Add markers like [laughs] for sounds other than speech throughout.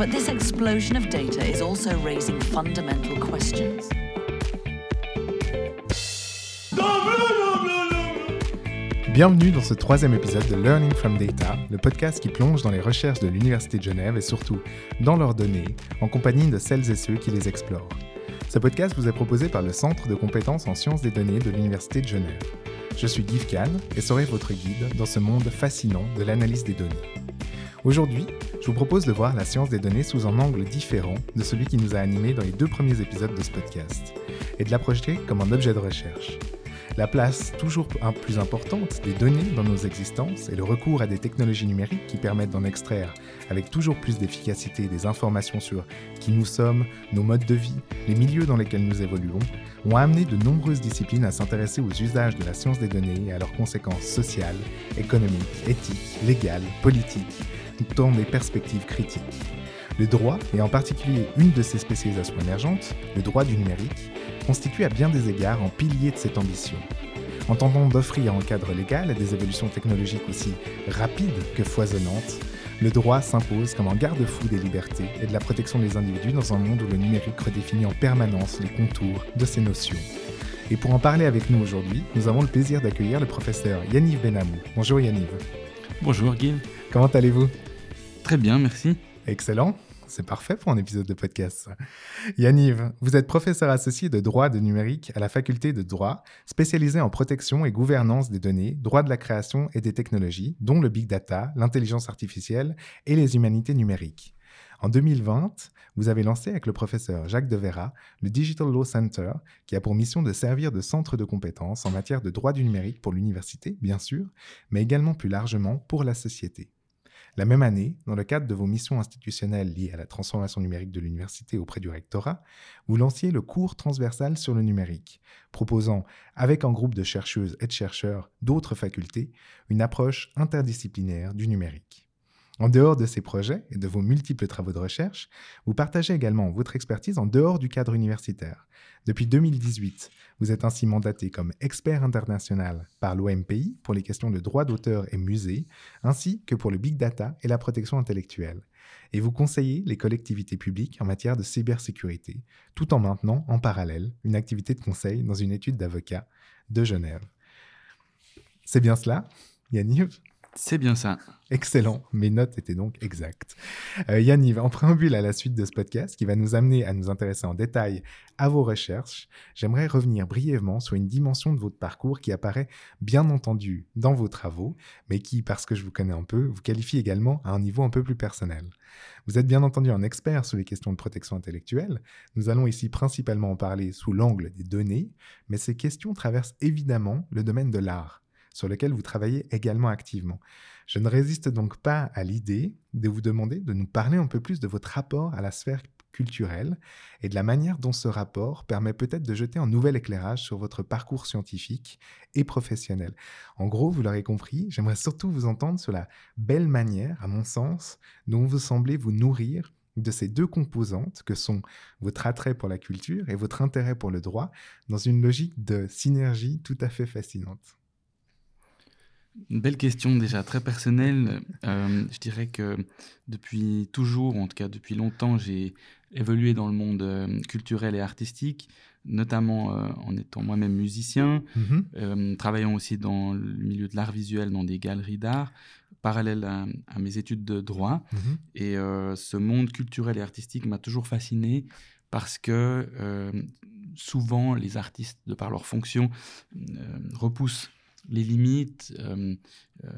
But this explosion of data is also raising fundamental questions. Bienvenue dans ce troisième épisode de Learning from Data, le podcast qui plonge dans les recherches de l'Université de Genève et surtout dans leurs données, en compagnie de celles et ceux qui les explorent. Ce podcast vous est proposé par le Centre de compétences en sciences des données de l'Université de Genève. Je suis Guy Kahn et serai votre guide dans ce monde fascinant de l'analyse des données. Aujourd'hui, je vous propose de voir la science des données sous un angle différent de celui qui nous a animés dans les deux premiers épisodes de ce podcast, et de l'approcher comme un objet de recherche. La place toujours plus importante des données dans nos existences et le recours à des technologies numériques qui permettent d'en extraire avec toujours plus d'efficacité des informations sur qui nous sommes, nos modes de vie, les milieux dans lesquels nous évoluons, ont amené de nombreuses disciplines à s'intéresser aux usages de la science des données et à leurs conséquences sociales, économiques, éthiques, légales, politiques, dans des perspectives critiques. Le droit, et en particulier une de ses spécialisations émergentes, le droit du numérique, constitue à bien des égards un pilier de cette ambition. En tentant d'offrir un cadre légal à des évolutions technologiques aussi rapides que foisonnantes, le droit s'impose comme un garde-fou des libertés et de la protection des individus dans un monde où le numérique redéfinit en permanence les contours de ces notions. Et pour en parler avec nous aujourd'hui, nous avons le plaisir d'accueillir le professeur Yaniv Benamou. Bonjour Yaniv. Bonjour Guy. Comment allez-vous? Très bien, merci. Excellent. C'est parfait pour un épisode de podcast. Yaniv, vous êtes professeur associé de droit de numérique à la faculté de droit, spécialisé en protection et gouvernance des données, droit de la création et des technologies, dont le big data, l'intelligence artificielle et les humanités numériques. En 2020, vous avez lancé avec le professeur Jacques Devera le Digital Law Center, qui a pour mission de servir de centre de compétences en matière de droit du numérique pour l'université, bien sûr, mais également plus largement pour la société. La même année, dans le cadre de vos missions institutionnelles liées à la transformation numérique de l'université auprès du rectorat, vous lanciez le cours transversal sur le numérique, proposant, avec un groupe de chercheuses et de chercheurs d'autres facultés, une approche interdisciplinaire du numérique. En dehors de ces projets et de vos multiples travaux de recherche, vous partagez également votre expertise en dehors du cadre universitaire. Depuis 2018, vous êtes ainsi mandaté comme expert international par l'OMPI pour les questions de droit d'auteur et musée, ainsi que pour le big data et la protection intellectuelle. Et vous conseillez les collectivités publiques en matière de cybersécurité, tout en maintenant en parallèle une activité de conseil dans une étude d'avocat de Genève. C'est bien cela, Yanniv c'est bien ça. Excellent. Mes notes étaient donc exactes. Euh, Yanniv, en préambule à la suite de ce podcast qui va nous amener à nous intéresser en détail à vos recherches, j'aimerais revenir brièvement sur une dimension de votre parcours qui apparaît bien entendu dans vos travaux, mais qui, parce que je vous connais un peu, vous qualifie également à un niveau un peu plus personnel. Vous êtes bien entendu un expert sur les questions de protection intellectuelle. Nous allons ici principalement en parler sous l'angle des données, mais ces questions traversent évidemment le domaine de l'art sur lequel vous travaillez également activement. Je ne résiste donc pas à l'idée de vous demander de nous parler un peu plus de votre rapport à la sphère culturelle et de la manière dont ce rapport permet peut-être de jeter un nouvel éclairage sur votre parcours scientifique et professionnel. En gros, vous l'aurez compris, j'aimerais surtout vous entendre sur la belle manière, à mon sens, dont vous semblez vous nourrir de ces deux composantes que sont votre attrait pour la culture et votre intérêt pour le droit dans une logique de synergie tout à fait fascinante. Une belle question déjà, très personnelle. Euh, je dirais que depuis toujours, en tout cas depuis longtemps, j'ai évolué dans le monde euh, culturel et artistique, notamment euh, en étant moi-même musicien, mm-hmm. travaillant aussi dans le milieu de l'art visuel, dans des galeries d'art, parallèle à, mes études de droit. Mm-hmm. Et ce monde culturel et artistique m'a toujours fasciné parce que souvent les artistes, de par leur fonction, repoussent les limites, euh, euh,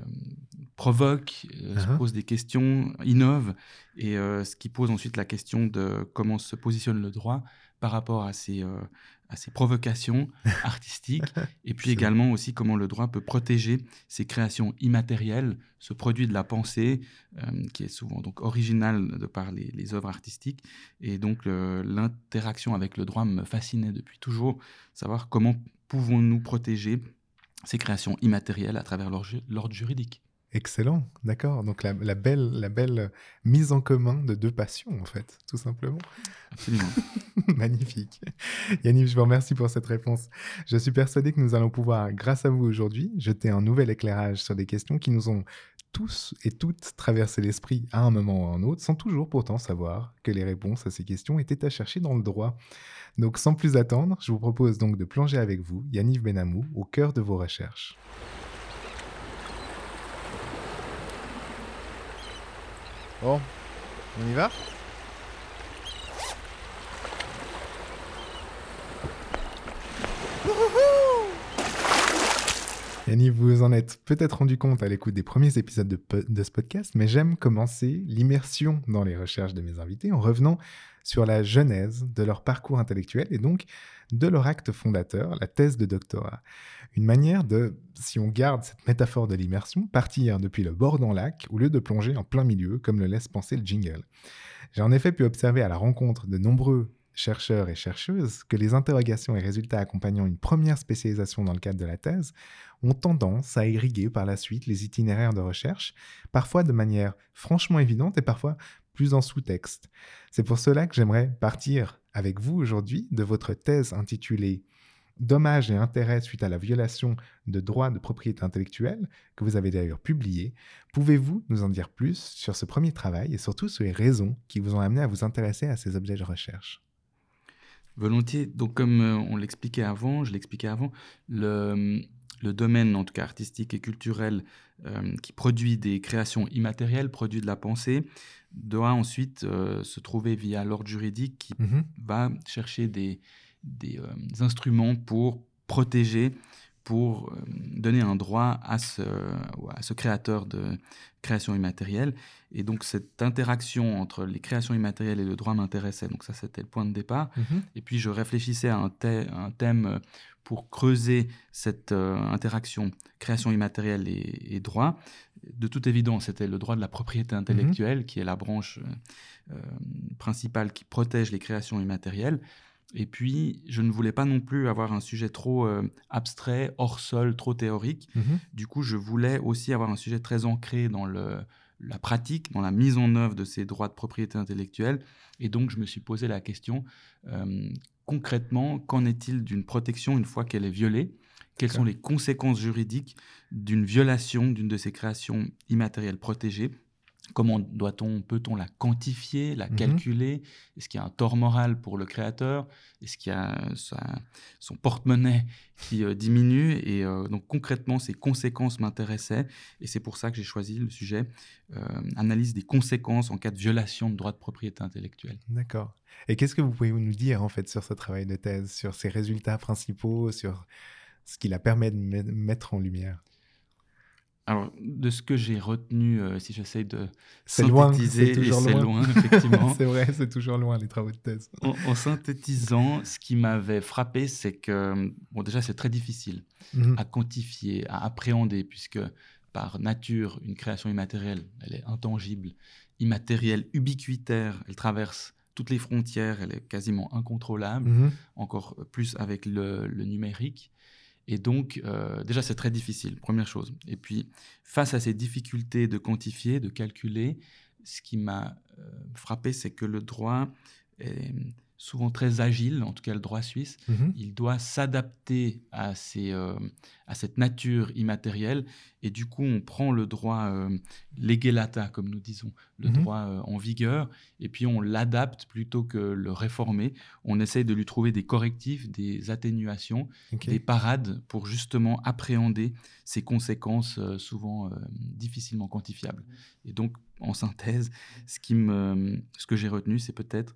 provoquent, euh, se uh-huh. posent des questions, innovent, et ce qui pose ensuite la question de comment se positionne le droit par rapport à ces, euh, à ces provocations [laughs] artistiques, et puis également aussi comment le droit peut protéger ces créations immatérielles, ce produit de la pensée euh, qui est souvent donc original de par les, les œuvres artistiques, et donc l'interaction avec le droit me fascinait depuis toujours, savoir comment pouvons-nous protéger ces créations immatérielles à travers l'ordre juridique. Excellent, d'accord. Donc la, la belle, la belle mise en commun de deux passions, en fait, tout simplement. Absolument. [laughs] Magnifique. Yannick, je vous remercie pour cette réponse. Je suis persuadé que nous allons pouvoir, grâce à vous aujourd'hui, jeter un nouvel éclairage sur des questions qui nous ont tous et toutes traversé l'esprit à un moment ou à un autre, sans toujours pourtant savoir que les réponses à ces questions étaient à chercher dans le droit. Donc sans plus attendre, je vous propose donc de plonger avec vous, Yannick Benamou, au cœur de vos recherches. Bon, on y va? Yannick, vous vous en êtes peut-être rendu compte à l'écoute des premiers épisodes de ce podcast, mais j'aime commencer l'immersion dans les recherches de mes invités en revenant sur la genèse de leur parcours intellectuel et donc de leur acte fondateur, la thèse de doctorat. Une manière de, si on garde cette métaphore de l'immersion, partir depuis le bord d'un lac au lieu de plonger en plein milieu, comme le laisse penser le jingle. J'ai en effet pu observer à la rencontre de nombreux chercheurs et chercheuses que les interrogations et résultats accompagnant une première spécialisation dans le cadre de la thèse ont tendance à irriguer par la suite les itinéraires de recherche, parfois de manière franchement évidente et parfois plus en sous-texte. C'est pour cela que j'aimerais partir avec vous aujourd'hui de votre thèse intitulée Dommages et intérêts suite à la violation de droits de propriété intellectuelle, que vous avez d'ailleurs publiée. Pouvez-vous nous en dire plus sur ce premier travail et surtout sur les raisons qui vous ont amené à vous intéresser à ces objets de recherche? Volontiers. Donc, comme euh, on l'expliquait avant, je l'expliquais avant, le, le domaine, en tout cas artistique et culturel, euh, qui produit des créations immatérielles, produit de la pensée, doit ensuite euh, se trouver via l'ordre juridique qui Mhm. va chercher des, des, euh, instruments pour protéger, pour donner un droit à ce, à ce créateur de création immatérielle. Et donc cette interaction entre les créations immatérielles et le droit m'intéressait. Donc ça, c'était le point de départ. Mhm. Et puis je réfléchissais à un, thè- un thème pour creuser cette euh, interaction création immatérielle et, et droit. De toute évidence, c'était le droit de la propriété intellectuelle, qui est la branche euh, euh, principale qui protège les créations immatérielles. Et puis, je ne voulais pas non plus avoir un sujet trop euh, abstrait, hors sol, trop théorique. Mhm. Du coup, je voulais aussi avoir un sujet très ancré dans le, la pratique, dans la mise en œuvre de ces droits de propriété intellectuelle. Et donc, je me suis posé la question, euh, concrètement, qu'en est-il d'une protection une fois qu'elle est violée? Quelles sont les conséquences juridiques d'une violation d'une de ces créations immatérielles protégées? Comment doit-on, peut-on la quantifier, la Mhm. calculer? Est-ce qu'il y a un tort moral pour le créateur? Est-ce qu'il y a sa- son porte-monnaie qui euh, diminue? Et euh, donc concrètement, ces conséquences m'intéressaient. Et c'est pour ça que j'ai choisi le sujet euh, analyse des conséquences en cas de violation de droits de propriété intellectuelle. D'accord. Et qu'est-ce que vous pouvez nous dire en fait sur ce travail de thèse, sur ses résultats principaux, sur ce qui la permet de me- mettre en lumière? Alors, de ce que j'ai retenu, euh, si j'essaye de C'est loin, synthétiser, c'est c'est loin. loin, effectivement. [laughs] c'est vrai, c'est toujours loin les travaux de thèse. en, en synthétisant, ce qui m'avait frappé, c'est que, bon, déjà, c'est très difficile Mhm. à quantifier, à appréhender, puisque par nature, une création immatérielle, elle est intangible, immatérielle, ubiquitaire, elle traverse toutes les frontières, elle est quasiment incontrôlable, Mhm. encore plus avec le, le numérique. Et donc, euh, déjà, c'est très difficile, première chose. Et puis, face à ces difficultés de quantifier, de calculer, ce qui m'a euh, frappé, c'est que le droit est souvent très agile, en tout cas le droit suisse. Mhm. Il doit s'adapter à, euh, à cette nature immatérielle. Et du coup, on prend le droit euh, comme nous disons, le Mhm. droit euh, en vigueur, et puis on l'adapte plutôt que le réformer. On essaye de lui trouver des correctifs, des atténuations, des parades pour justement appréhender ces conséquences euh, souvent difficilement quantifiables. Et donc, en synthèse, ce, qui me, ce que j'ai retenu, c'est peut-être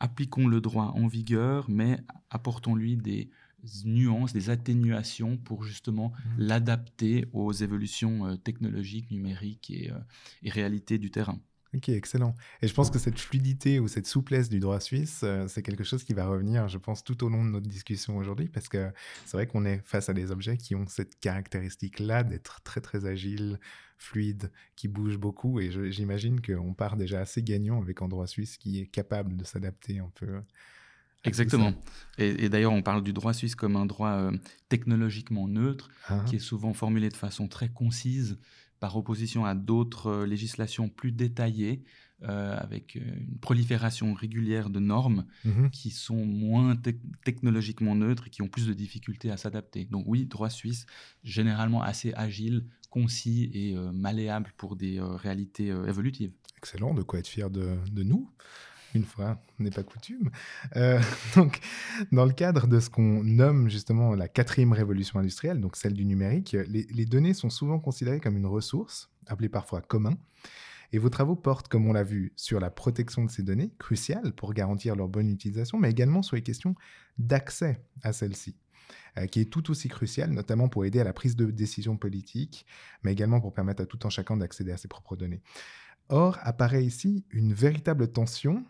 appliquons le droit en vigueur, mais apportons-lui des nuances, des atténuations pour justement Mhm. l'adapter aux évolutions euh, technologiques, numériques et, euh, et réalités du terrain. Ok, excellent. Et je pense que cette fluidité ou cette souplesse du droit suisse, euh, c'est quelque chose qui va revenir, je pense, tout au long de notre discussion aujourd'hui, parce que c'est vrai qu'on est face à des objets qui ont cette caractéristique-là d'être très, très agiles, fluides, qui bougent beaucoup. Et j'imagine qu'on part déjà assez gagnant avec un droit suisse qui est capable de s'adapter un peu. tout Exactement. Et, et d'ailleurs, on parle du droit suisse comme un droit euh, technologiquement neutre, Hein qui est souvent formulé de façon très concise, par opposition à d'autres euh, législations plus détaillées, euh, avec euh, une prolifération régulière de normes Mhm. qui sont moins tec- technologiquement neutres et qui ont plus de difficultés à s'adapter. Donc oui, droit suisse, généralement assez agile, concis et euh, malléable pour des euh, réalités évolutives. Excellent, de quoi être fier de, de nous, une fois n'est pas coutume. Euh, [laughs] donc, dans le cadre de ce qu'on nomme justement la quatrième révolution industrielle, donc celle du numérique, les, données sont souvent considérées comme une ressource, appelée parfois commun. Et vos travaux portent, comme on l'a vu, sur la protection de ces données, cruciales pour garantir leur bonne utilisation, mais également sur les questions d'accès à celles-ci, euh, qui est tout aussi cruciale, notamment pour aider à la prise de décision politique, mais également pour permettre à tout un chacun d'accéder à ses propres données. Or, apparaît ici une véritable tension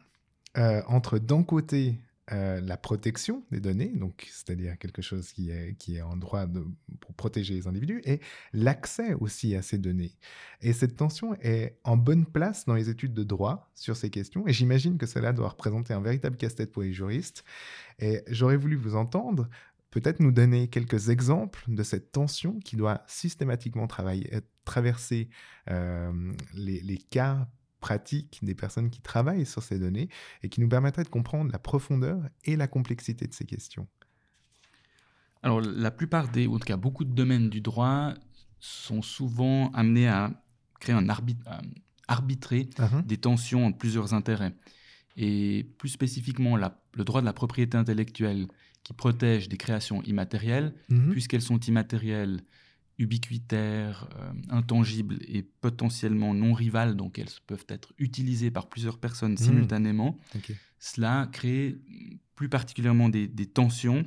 euh, entre, d'un côté, euh, la protection des données, donc c'est-à-dire quelque chose qui est, en droit de- pour protéger les individus, et l'accès aussi à ces données. Et cette tension est en bonne place dans les études de droit sur ces questions, et j'imagine que cela doit représenter un véritable casse-tête pour les juristes. Et j'aurais voulu vous entendre peut-être nous donner quelques exemples de cette tension qui doit systématiquement travailler, traverser euh, les, les cas pratiques des personnes qui travaillent sur ces données et qui nous permettraient de comprendre la profondeur et la complexité de ces questions. Alors, la plupart des, ou en tout cas beaucoup de domaines du droit sont souvent amenés à créer un arbitre, arbitrer Mhm. des tensions entre plusieurs intérêts. Et plus spécifiquement, la- le droit de la propriété intellectuelle qui protège des créations immatérielles, Mhm. puisqu'elles sont immatérielles, ubiquitaires, euh, intangibles et potentiellement non rivales, donc elles peuvent être utilisées par plusieurs personnes simultanément, Ok. cela crée plus particulièrement des, des tensions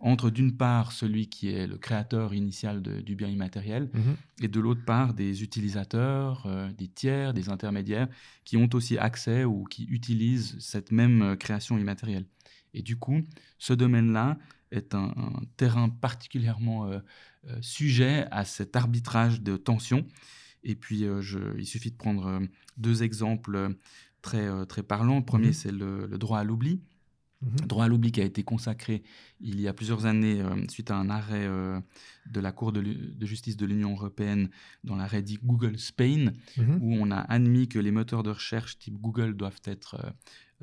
entre d'une part celui qui est le créateur initial de- du bien immatériel Mhm. et de l'autre part des utilisateurs, euh, des tiers, des intermédiaires qui ont aussi accès ou qui utilisent cette même euh, création immatérielle. Et du coup, ce domaine-là est un, un terrain particulièrement euh, sujet à cet arbitrage de tensions. Et puis, euh, je- il suffit de prendre euh, deux exemples euh, très, euh, très parlants. Le premier, Mhm. c'est le, le droit à l'oubli. Mhm. Droit à l'oubli qui a été consacré il y a plusieurs années euh, suite à un arrêt euh, de la Cour de, justice de l'Union européenne dans l'arrêt dit Google Spain, Mhm. où on a admis que les moteurs de recherche type Google doivent être euh,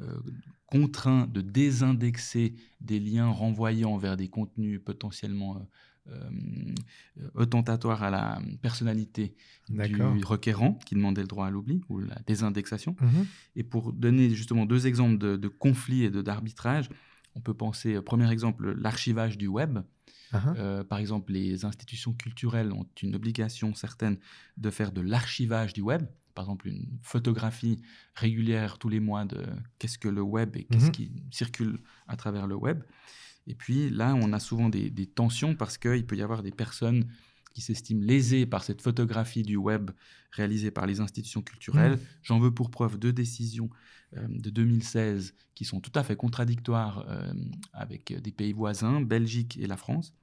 euh, contraints de désindexer des liens renvoyant vers des contenus potentiellement euh, euh, attentatoires à la personnalité du requérant qui demandait le droit à l'oubli ou la désindexation. Mhm. Et pour donner justement deux exemples de, de conflits et d'arbitrage, on peut penser, euh, premier exemple, l'archivage du web. Euh, par exemple, les institutions culturelles ont une obligation certaine de faire de l'archivage du web. Par exemple, une photographie régulière tous les mois de qu'est-ce que le web et qu'est-ce Mhm. qui circule à travers le web. Et puis là, on a souvent des, des tensions parce qu'il peut y avoir des personnes qui s'estiment lésées par cette photographie du web réalisée par les institutions culturelles. J'en veux pour preuve deux décisions euh, de 2016 qui sont tout à fait contradictoires euh, avec des pays voisins, Belgique et la France.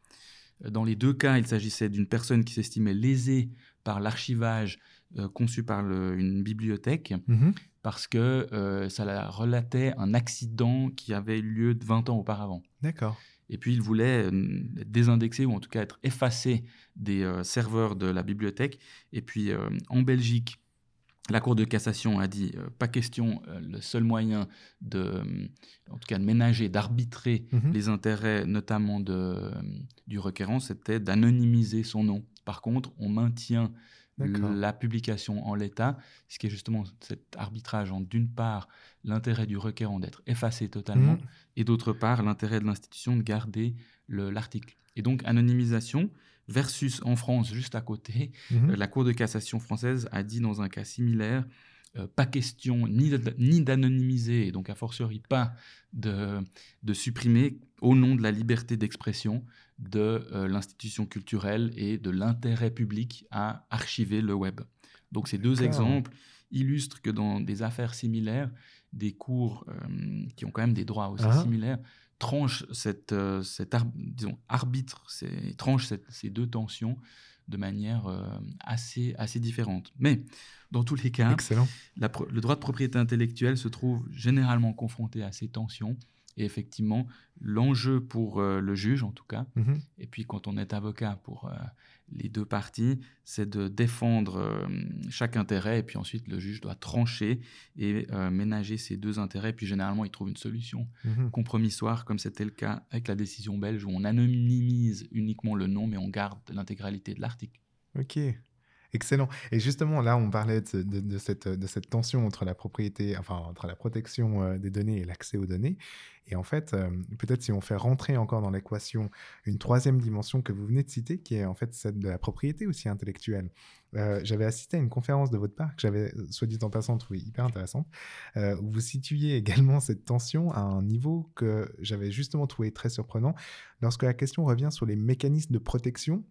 Euh, Dans les deux cas, il s'agissait d'une personne qui s'estimait lésée par l'archivage euh, conçu par le- une bibliothèque Mhm. Parce que euh, ça la relatait un accident qui avait eu lieu de 20 ans auparavant. D'accord. Et puis il voulait euh, être désindexé ou en tout cas être effacé des euh, serveurs de la bibliothèque. Et puis euh, en Belgique, la Cour de cassation a dit pas question, le seul moyen de, en tout cas de ménager, d'arbitrer Mhm. les intérêts notamment de, du requérant, c'était d'anonymiser son nom. Par contre, on maintient. La publication en l'état, ce qui est justement cet arbitrage entre d'une part l'intérêt du requérant d'être effacé totalement Mhm. et d'autre part l'intérêt de l'institution de garder le- l'article. Et donc anonymisation versus en France juste à côté, Mhm. euh, la Cour de cassation française a dit dans un cas similaire euh, pas question ni d'anonymiser et donc a fortiori pas de, de supprimer au nom de la liberté d'expression de euh, l'institution culturelle et de l'intérêt public à archiver le web. Donc ces deux exemples illustre que dans des affaires similaires, des cours euh, qui ont quand même des droits aussi Ah. similaires tranchent cette, cet ar- disons, arbitre, tranchent cette- ces deux tensions de manière euh, assez, assez différente. Mais dans tous les cas, la le droit de propriété intellectuelle se trouve généralement confronté à ces tensions. Et effectivement, l'enjeu pour euh, le juge, en tout cas, Mhm. et puis quand on est avocat pour euh, les deux parties, c'est de défendre euh, chaque intérêt, et puis ensuite le juge doit trancher et euh, ménager ces deux intérêts, puis généralement il trouve une solution Mhm. compromissoire, comme c'était le cas avec la décision belge, où on anonymise uniquement le nom, mais on garde l'intégralité de l'article. Ok, excellent. Et justement, là, on parlait de, cette, tension entre la propriété, enfin, entre la protection euh, des données et l'accès aux données. Et en fait, euh, peut-être si on fait rentrer encore dans l'équation une troisième dimension que vous venez de citer, qui est en fait celle de la propriété aussi intellectuelle. Euh, j'avais assisté à une conférence de votre part que j'avais, soit dit en passant, trouvé hyper intéressante, où vous situiez également cette tension à un niveau que j'avais justement trouvé très surprenant lorsque la question revient sur les mécanismes de protection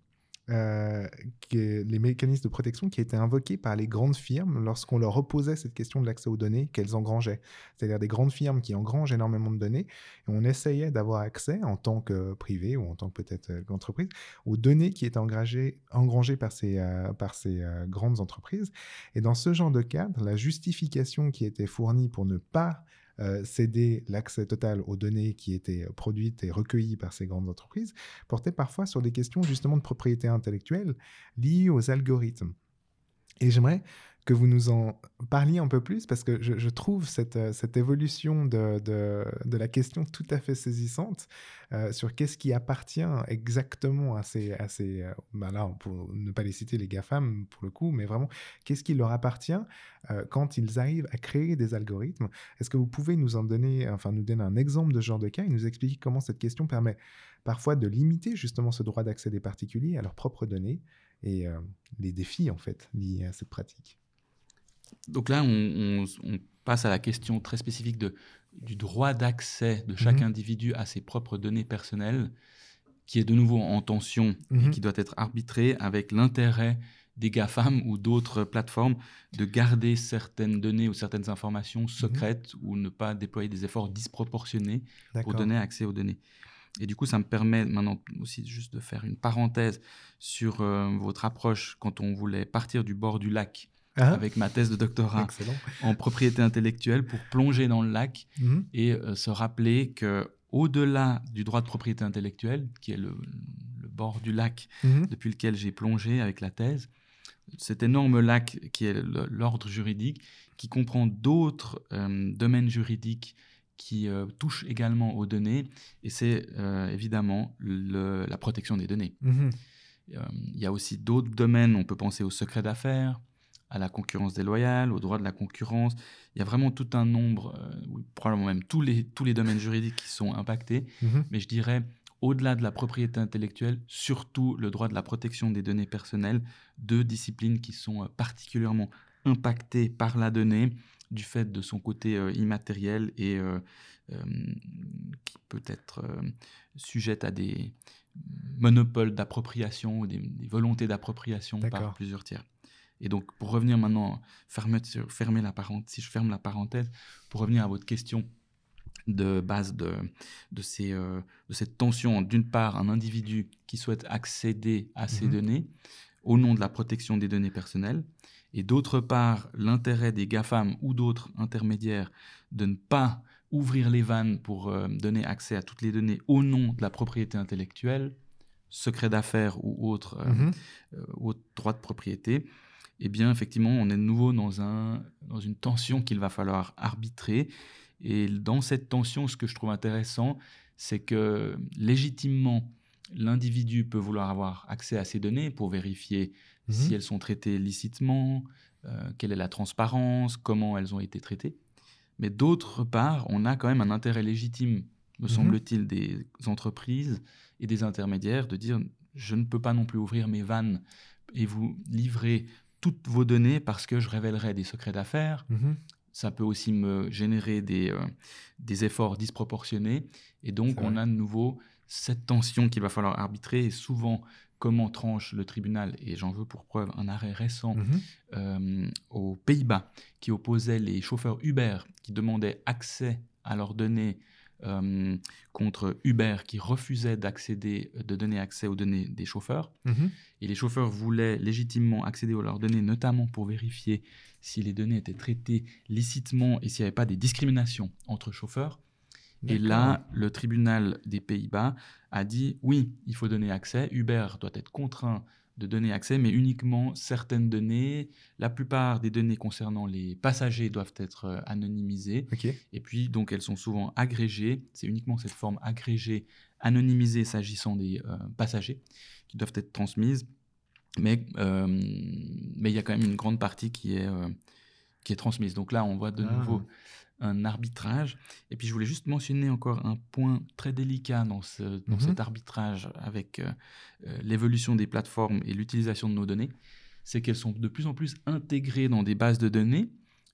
euh, les mécanismes de protection qui étaient invoqués par les grandes firmes lorsqu'on leur opposait cette question de l'accès aux données qu'elles engrangeaient. C'est-à-dire des grandes firmes qui engrangent énormément de données et on essayait d'avoir accès en tant que privé ou en tant que peut-être euh, entreprise aux données qui étaient engrangées, engrangées par ces, par ces euh, grandes entreprises. Et dans ce genre de cadre, la justification qui était fournie pour ne pas euh, céder l'accès total aux données qui étaient produites et recueillies par ces grandes entreprises portait parfois sur des questions justement de propriété intellectuelle liées aux algorithmes. Et j'aimerais que vous nous en parliez un peu plus parce que je, trouve cette, euh, évolution de, la question tout à fait saisissante euh, sur qu'est-ce qui appartient exactement à ces... À ces ben là, pour ne pas les citer les GAFAM pour le coup, mais vraiment, qu'est-ce qui leur appartient quand ils arrivent à créer des algorithmes? Est-ce que vous pouvez nous en donner, enfin nous donner un exemple de genre de cas et nous expliquer comment cette question permet parfois de limiter justement ce droit d'accès des particuliers à leurs propres données et les défis en fait liés à cette pratique? Donc là, on, on- on passe à la question très spécifique de, du droit d'accès de chaque Mhm. individu à ses propres données personnelles, qui est de nouveau en tension Mhm. et qui doit être arbitré avec l'intérêt des GAFAM ou d'autres plateformes de garder certaines données ou certaines informations secrètes ou ne pas déployer des efforts disproportionnés pour donner accès aux données. Et du coup, ça me permet maintenant aussi juste de faire une parenthèse sur euh, votre approche quand on voulait partir du bord du lac Ah, avec ma thèse de doctorat Excellent. en propriété intellectuelle pour plonger dans le lac Mhm. et euh, se rappeler que au-delà du droit de propriété intellectuelle, qui est le, le bord du lac Mhm. depuis lequel j'ai plongé avec la thèse, cet énorme lac qui est l'ordre juridique, qui comprend d'autres euh, domaines juridiques qui euh, touchent également aux données, et c'est euh, évidemment le- la protection des données. Mhm. Il y a aussi d'autres domaines, on peut penser au secret d'affaires, à la concurrence déloyale, au droit de la concurrence. Il y a vraiment tout un nombre, euh, probablement même tous les, tous les domaines juridiques qui sont impactés. Mhm. Mais je dirais, au-delà de la propriété intellectuelle, surtout le droit de la protection des données personnelles, deux disciplines qui sont euh, particulièrement impactées par la donnée du fait de son côté euh, immatériel et euh, qui peut être sujette à des monopoles d'appropriation, ou des, des volontés d'appropriation par plusieurs tiers. Et donc, pour revenir maintenant, fermer, la parenthèse, si je ferme la parenthèse, pour revenir à votre question de base de, de, ces, euh, de cette tension, d'une part, un individu qui souhaite accéder à ces Mhm. données au nom de la protection des données personnelles, et d'autre part, l'intérêt des GAFAM ou d'autres intermédiaires de ne pas ouvrir les vannes pour euh, donner accès à toutes les données au nom de la propriété intellectuelle, secret d'affaires ou autres euh, Mhm. euh, autres droits de propriété, eh bien, effectivement, on est de nouveau dans, un, dans une tension qu'il va falloir arbitrer. Et dans cette tension, ce que je trouve intéressant, c'est que légitimement, l'individu peut vouloir avoir accès à ces données pour vérifier Mhm. si elles sont traitées licitement, euh, quelle est la transparence, comment elles ont été traitées. Mais d'autre part, on a quand même un intérêt légitime, me Mhm. semble-t-il, des entreprises et des intermédiaires de dire je ne peux pas non plus ouvrir mes vannes et vous livrer toutes vos données parce que je révélerai des secrets d'affaires. Mhm. Ça peut aussi me générer des, euh, des efforts disproportionnés. Et donc, on a de nouveau cette tension qu'il va falloir arbitrer. Et souvent, comment tranche le tribunal, et j'en veux pour preuve un arrêt récent Mhm. euh, aux Pays-Bas qui opposait les chauffeurs Uber qui demandaient accès à leurs données euh, contre Uber qui refusait d'accéder, de donner accès aux données des chauffeurs. Mhm. Et les chauffeurs voulaient légitimement accéder à leurs données, notamment pour vérifier si les données étaient traitées licitement et s'il n'y avait pas des discriminations entre chauffeurs. Et là, le tribunal des Pays-Bas a dit oui, il faut donner accès. Uber doit être contraint de donner accès, mais uniquement certaines données. La plupart des données concernant les passagers doivent être euh, anonymisées. Et puis, donc, elles sont souvent agrégées. C'est uniquement cette forme agrégée, anonymisée s'agissant des euh, passagers qui doivent être transmises. Mais euh, mais il y a quand même une grande partie qui est, euh, qui est transmise. Donc là, on voit de Ah. nouveau un arbitrage. Et puis, je voulais juste mentionner encore un point très délicat dans, ce, dans Mhm. cet arbitrage avec euh, euh, l'évolution des plateformes et l'utilisation de nos données. C'est qu'elles sont de plus en plus intégrées dans des bases de données,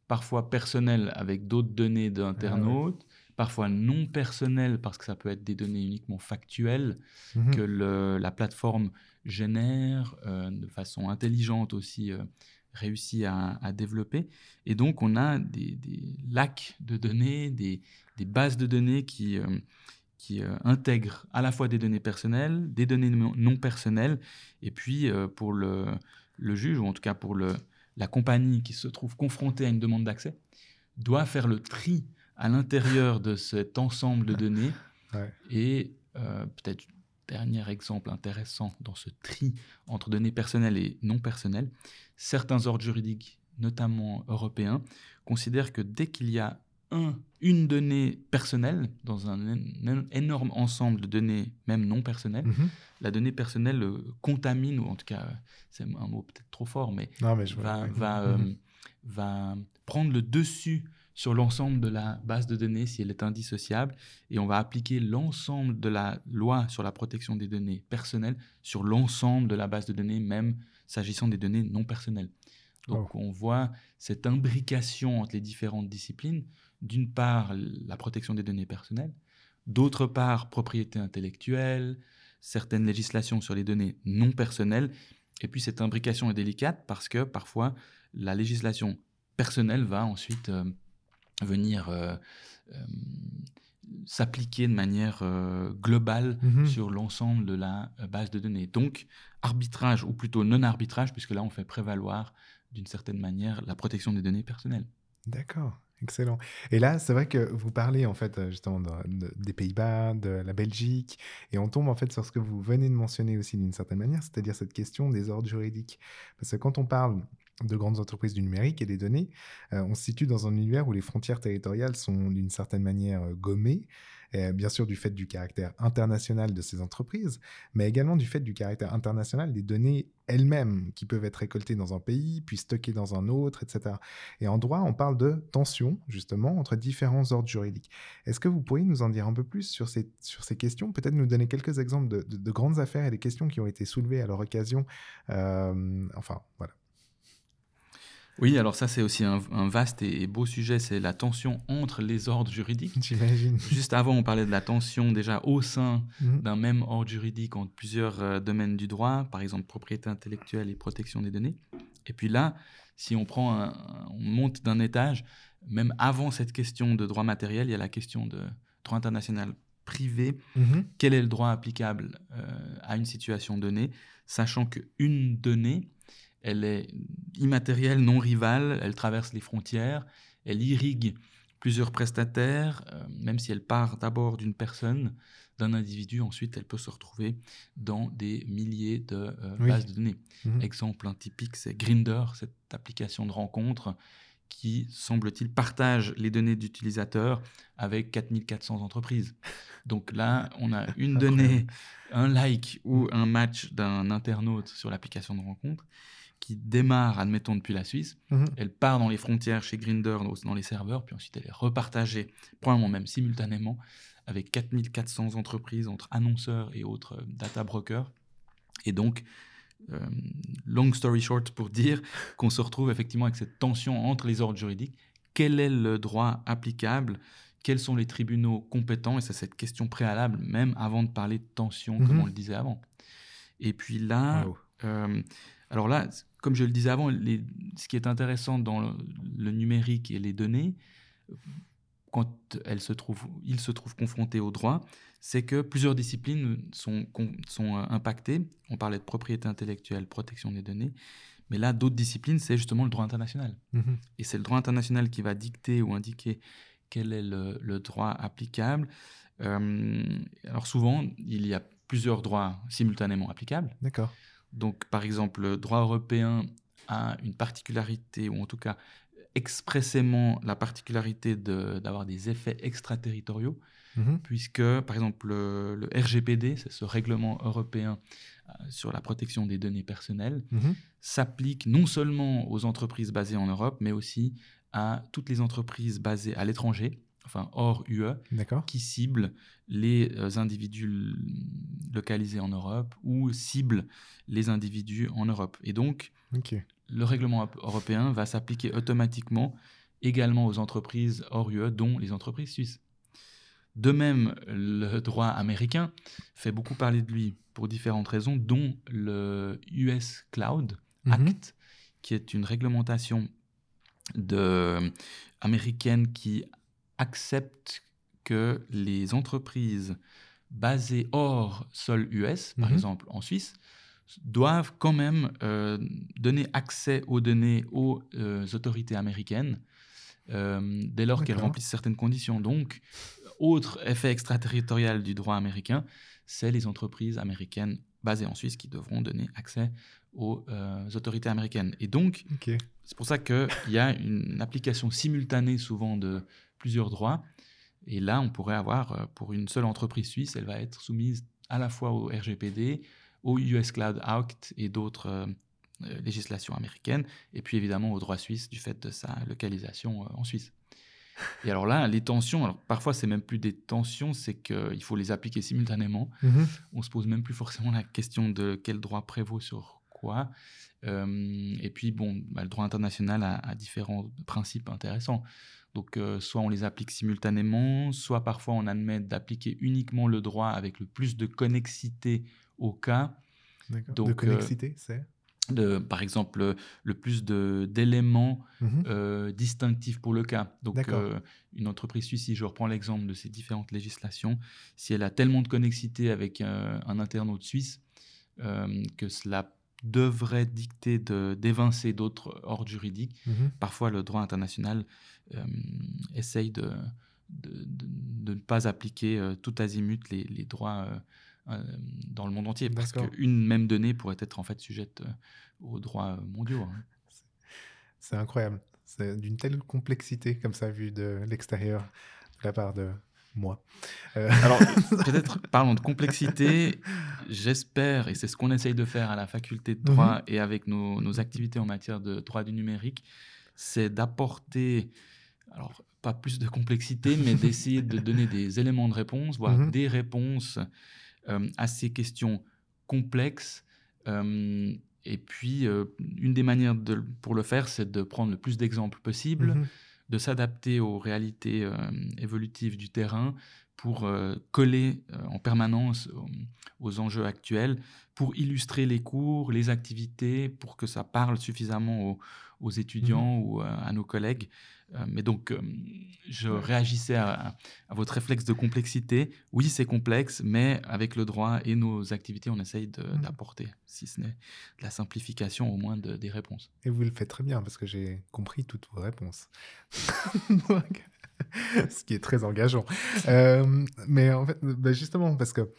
parfois personnelles avec d'autres données d'internautes, parfois non personnelles parce que ça peut être des données uniquement factuelles Mhm. que le- la plateforme génère euh, de façon intelligente aussi euh, réussit à, à développer. Et donc, on a des, des lacs de données, des, des bases de données qui, euh, qui euh, intègrent à la fois des données personnelles, des données non personnelles, et puis euh, pour le, le juge, ou en tout cas pour le, la compagnie qui se trouve confrontée à une demande d'accès, doit faire le tri à l'intérieur de cet ensemble de données Ouais. et peut-être dernier exemple intéressant dans ce tri entre données personnelles et non personnelles, certains ordres juridiques, notamment européens, considèrent que dès qu'il y a un, une donnée personnelle dans un, énorme ensemble de données, même non personnelles, Mhm. la donnée personnelle euh, contamine, ou en tout cas, euh, c'est un mot peut-être trop fort, mais Non, mais va, va, euh, Mhm. va prendre le dessus sur l'ensemble de la base de données si elle est indissociable et on va appliquer l'ensemble de la loi sur la protection des données personnelles sur l'ensemble de la base de données, même s'agissant des données non personnelles. Donc on voit cette imbrication entre les différentes disciplines. D'une part, la protection des données personnelles, d'autre part, propriété intellectuelle, certaines législations sur les données non personnelles. Et puis cette imbrication est délicate parce que parfois la législation personnelle va ensuite euh, venir euh, euh, s'appliquer de manière euh, globale Mhm. sur l'ensemble de la euh, base de données. Donc arbitrage, ou plutôt non-arbitrage, puisque là on fait prévaloir d'une certaine manière la protection des données personnelles. D'accord, excellent. Et là, c'est vrai que vous parlez en fait justement de- de- des Pays-Bas, de la Belgique, et on tombe en fait sur ce que vous venez de mentionner aussi d'une certaine manière, c'est-à-dire cette question des ordres juridiques. Parce que quand on parle de grandes entreprises du numérique et des données, euh, on se situe dans un univers où les frontières territoriales sont d'une certaine manière euh, gommées, euh, bien sûr du fait du caractère international de ces entreprises, mais également du fait du caractère international des données elles-mêmes qui peuvent être récoltées dans un pays, puis stockées dans un autre, etc. Et en droit, on parle de tension, justement, entre différents ordres juridiques. Est-ce que vous pourriez nous en dire un peu plus sur ces, questions Peut-être nous donner quelques exemples de, de- de grandes affaires et des questions qui ont été soulevées à leur occasion. Enfin, voilà. Oui, alors ça c'est aussi un, un vaste et beau sujet, c'est la tension entre les ordres juridiques. J'imagine. Juste avant, on parlait de la tension déjà au sein Mhm. d'un même ordre juridique entre plusieurs euh, domaines du droit, par exemple propriété intellectuelle et protection des données. Et puis là, si on prend, un- un- on monte d'un étage, même avant cette question de droit matériel, il y a la question de droit international privé. Mhm. Quel est le droit applicable euh, à une situation donnée, sachant qu'une donnée, elle est immatérielle, non rivale, elle traverse les frontières, elle irrigue plusieurs prestataires, euh, même si elle part d'abord d'une personne, d'un individu, ensuite elle peut se retrouver dans des milliers de euh, Oui. bases de données. Mhm. Exemple un typique, c'est Grinder, cette application de rencontre qui, semble-t-il, partage les données d'utilisateurs avec 4400 entreprises. Donc là, on a [laughs] une donnée, un like ou un match d'un internaute sur l'application de rencontre qui démarre, admettons, depuis la Suisse. Mhm. Elle part dans les frontières chez Grinder, dans- les serveurs, puis ensuite elle est repartagée, probablement même simultanément, avec 4400 entreprises entre annonceurs et autres euh, data brokers. Et donc, euh, long story short pour dire [laughs] qu'on se retrouve effectivement avec cette tension entre les ordres juridiques. Quel est le droit applicable? Quels sont les tribunaux compétents? Et c'est cette question préalable, même avant de parler de tension, comme Mhm. on le disait avant. Et puis là, Wow. euh, alors là, comme je le disais avant, les- ce qui est intéressant dans le, le numérique et les données, quand elles se trouvent, ils se trouvent confrontés au droit, c'est que plusieurs disciplines sont, euh, impactées. On parlait de propriété intellectuelle, protection des données, mais là, d'autres disciplines, c'est justement le droit international. Mhm. Et c'est le droit international qui va dicter ou indiquer quel est le, le droit applicable. Euh, alors souvent, il y a plusieurs droits simultanément applicables. D'accord. Donc, par exemple, le droit européen a une particularité, ou en tout cas expressément la particularité de- d'avoir des effets extraterritoriaux, Mhm. puisque, par exemple, le, le RGPD, c'est ce règlement européen euh, sur la protection des données personnelles, Mhm. s'applique non seulement aux entreprises basées en Europe, mais aussi à toutes les entreprises basées à l'étranger, enfin hors UE, qui ciblent les euh, individus localisés en Europe ou ciblent les individus en Europe. Et donc, le règlement européen va s'appliquer automatiquement également aux entreprises hors UE, dont les entreprises suisses. De même, le droit américain fait beaucoup parler de lui pour différentes raisons, dont le US Cloud Mhm. Act, qui est une réglementation de, américaine qui accepte que les entreprises basées hors sol US, par Mhm. exemple en Suisse, doivent quand même euh, donner accès aux données aux euh, autorités américaines euh, dès lors qu'elles remplissent certaines conditions. Donc, autre effet extraterritorial du droit américain, c'est les entreprises américaines basées en Suisse qui devront donner accès aux autorités américaines. Et donc, c'est pour ça qu'il y a une application simultanée souvent de plusieurs droits. Et là, on pourrait avoir, euh, pour une seule entreprise suisse, elle va être soumise à la fois au RGPD, au US Cloud Act et d'autres euh, euh, législations américaines, et puis évidemment au droit suisse du fait de sa localisation euh, en Suisse. Et alors là, les tensions, alors parfois c'est même plus des tensions, c'est qu'il faut les appliquer simultanément Mhm. on se pose même plus forcément la question de quel droit prévaut sur quoi. Euh, et puis, bon, bah, le droit international a, a différents principes intéressants. Donc, euh, soit on les applique simultanément, soit parfois on admet d'appliquer uniquement le droit avec le plus de connexité au cas. Donc, de euh, connexité, c'est? De, par exemple, le- le plus de- d'éléments Mhm. euh, distinctifs pour le cas. Donc, euh, une entreprise suisse, si je reprends l'exemple de ces différentes législations, si elle a tellement de connexité avec euh, un internaute suisse euh, que cela devrait dicter de- d'évincer d'autres ordres juridiques, Mhm. parfois le droit international euh, essaye de, de, ne pas appliquer euh, tout azimut les, les droits euh, dans le monde entier, parce qu'une même donnée pourrait être en fait sujette aux droits mondiaux. hein. C'est incroyable. C'est d'une telle complexité comme ça vu de l'extérieur de la part de moi. Euh, Alors, [laughs] peut-être, parlons de complexité. J'espère, et c'est ce qu'on essaye de faire à la faculté de droit et avec nos, nos activités en matière de droit du numérique, c'est d'apporter, alors, pas plus de complexité, mais d'essayer de donner des éléments de réponse, voire Mhm. des réponses euh, à ces questions complexes. Euh, et puis, une des manières de- pour le faire, c'est de prendre le plus d'exemples possible mhm. De s'adapter aux réalités euh, évolutives du terrain pour euh, coller euh, en permanence aux, aux enjeux actuels, pour illustrer les cours, les activités, pour que ça parle suffisamment aux, aux étudiants ou euh, à nos collègues. Euh, mais donc, euh, je réagissais à, à votre réflexe de complexité. Oui, c'est complexe, mais avec le droit et nos activités, on essaye Mhm. d'apporter, si ce n'est de la simplification, au moins de- des réponses. Et vous le faites très bien parce que j'ai compris toutes vos réponses. Donc, [laughs] [laughs] Ce qui est très engageant. Euh, mais en fait, bah, justement, parce que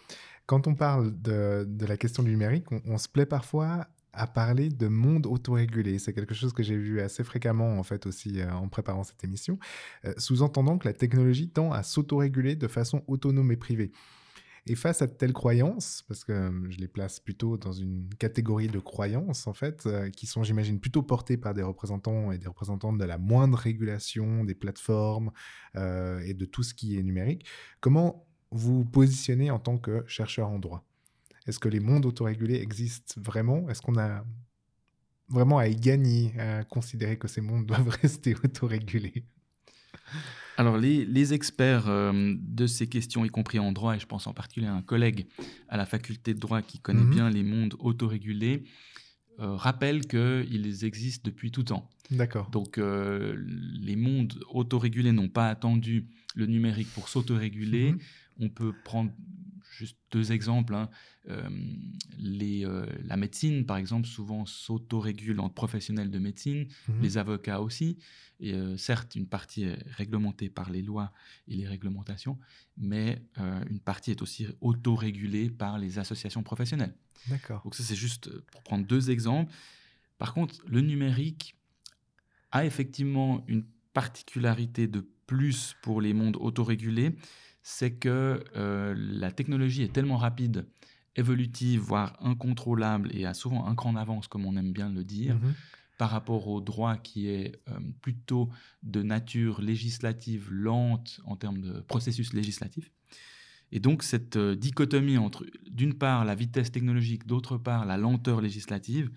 quand on parle de, la question du numérique, on, on se plaît parfois à parler de monde autorégulé. C'est quelque chose que j'ai vu assez fréquemment en fait aussi euh, en préparant cette émission, euh, sous-entendant que la technologie tend à s'autoréguler de façon autonome et privée. Et face à de telles croyances, parce que je les place plutôt dans une catégorie de croyances, en fait, euh, qui sont, j'imagine, plutôt portées par des représentants et des représentantes de la moindre régulation des plateformes euh, et de tout ce qui est numérique, comment vous vous positionnez en tant que chercheur en droit? Est-ce que les mondes autorégulés existent vraiment? Est-ce qu'on a vraiment à y gagner à considérer que ces mondes [laughs] doivent rester autorégulés? Alors, les, les experts euh, de ces questions, y compris en droit, et je pense en particulier à un collègue à la faculté de droit qui connaît Mhm. bien les mondes autorégulés, euh, rappellent qu'ils existent depuis tout temps. D'accord. Donc, euh, les mondes autorégulés n'ont pas attendu le numérique pour s'autoréguler. Mhm. On peut prendre juste deux exemples. hein. Euh, les, euh, la médecine, par exemple, souvent s'autorégule entre professionnels de médecine, Mhm. les avocats aussi. Et euh, certes, une partie est réglementée par les lois et les réglementations, mais euh, une partie est aussi autorégulée par les associations professionnelles. D'accord. Donc ça, c'est juste pour prendre deux exemples. Par contre, le numérique a effectivement une particularité de plus pour les mondes autorégulés, c'est que euh, la technologie est tellement rapide, évolutive, voire incontrôlable, et a souvent un cran d'avance, comme on aime bien le dire, Mhm. par rapport au droit qui est euh, plutôt de nature législative lente en termes de processus législatif. Et donc cette euh, dichotomie entre, d'une part, la vitesse technologique, d'autre part, la lenteur législative,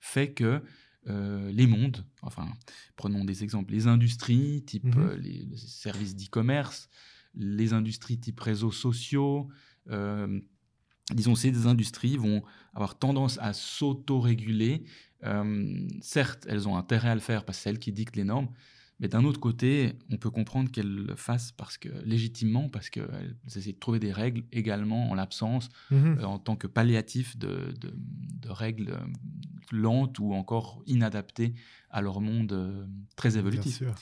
fait que euh, les mondes, enfin, prenons des exemples, les industries, type Mhm. les, les services d'e-commerce, les industries type réseaux sociaux, euh, disons, ces industries vont avoir tendance à s'autoréguler. Euh, certes, elles ont intérêt à le faire parce que c'est elles qui dictent les normes, mais d'un autre côté, on peut comprendre qu'elles le fassent parce que, légitimement, parce qu'elles essaient de trouver des règles également en l'absence, Mhm. euh, en tant que palliatif de, de- de règles lentes ou encore inadaptées à leur monde très Bien évolutif. sûr.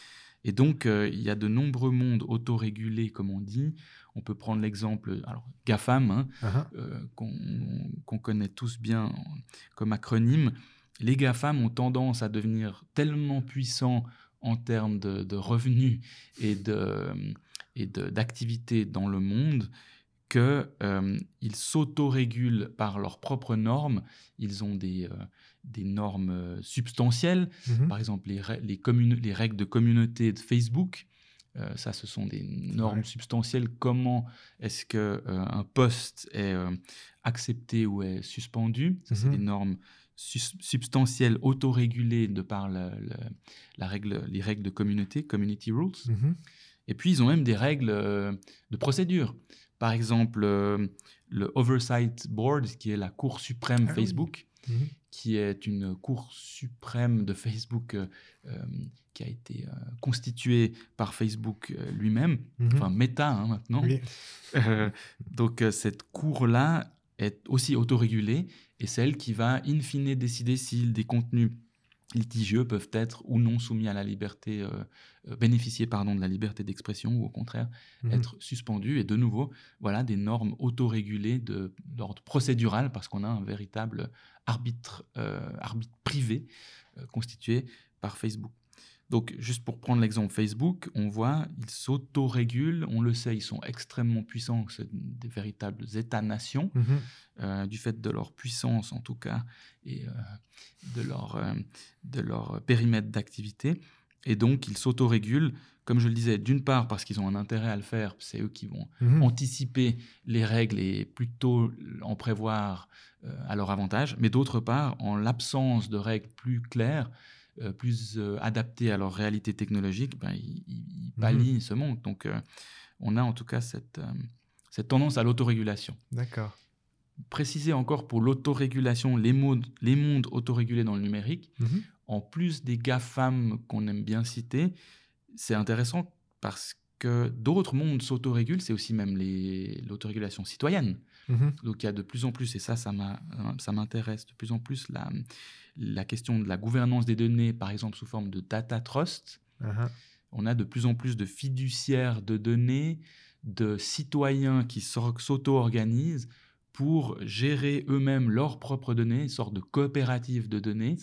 Et donc, euh, il y a de nombreux mondes autorégulés, comme on dit. On peut prendre l'exemple, alors GAFAM, hein, Ah, euh, qu'on connaît tous bien en- comme acronyme. Les GAFAM ont tendance à devenir tellement puissants en termes de, de revenus et de et de- d'activités dans le monde que euh, s'autorégulent par leurs propres normes. Ils ont des, euh, des normes euh, substantielles mhm. par exemple, les, règles de communauté de Facebook, euh, ça, ce sont des normes substantielles. Comment est-ce que euh, un post est euh, accepté ou est suspendu? Ça, c'est Mhm. des normes sus- substantielles autorégulées de par la, la- la règle, les règles de communauté, community rules. Mhm. Et puis, ils ont même des règles de procédure. Par exemple, le Oversight Board, qui est la Cour suprême Ah oui. Facebook, Mhm. Qui est une cour suprême de Facebook euh, euh, qui a été euh, constituée par Facebook lui-même, Mhm. enfin Meta hein, maintenant. Oui. [laughs] Donc cette cour-là est aussi autorégulée et c'est elle qui va in fine décider si des contenus litigieux peuvent être ou non soumis à la liberté, euh, euh, bénéficier pardon, de la liberté d'expression ou au contraire Mhm. être suspendus. Et de nouveau, voilà des normes autorégulées de- d'ordre procédural parce qu'on a un véritable arbitre, euh, arbitre privé euh, constitué par Facebook. Donc, juste pour prendre l'exemple Facebook, on voit, ils s'autorégulent, on le sait, ils sont extrêmement puissants, c'est des véritables États-nations, Mhm. euh, du fait de leur puissance en tout cas, et euh, de, leur, euh, de leur périmètre d'activité. Et donc, ils s'autorégulent, comme je le disais, d'une part parce qu'ils ont un intérêt à le faire, c'est eux qui vont Mhm. anticiper les règles et plutôt en prévoir euh, à leur avantage, mais d'autre part, en l'absence de règles plus claires, euh, plus euh, adaptées à leur réalité technologique, ben, ils, ils- ce manque. Donc, euh, on a en tout cas cette, euh, cette tendance à l'autorégulation. D'accord. Préciser encore pour l'autorégulation, les, modes- les mondes autorégulés dans le numérique, Mhm. en plus des GAFAM qu'on aime bien citer, c'est intéressant parce que d'autres mondes s'autorégulent, c'est aussi même l'autorégulation citoyenne. Mhm. Donc il y a de plus en plus, et ça, ça m'intéresse de plus en plus, la, la question de la gouvernance des données, par exemple sous forme de data trust. Ah, On a de plus en plus de fiduciaires de données, de citoyens qui s'auto-organisent pour gérer eux-mêmes leurs propres données, une sorte de coopérative de données.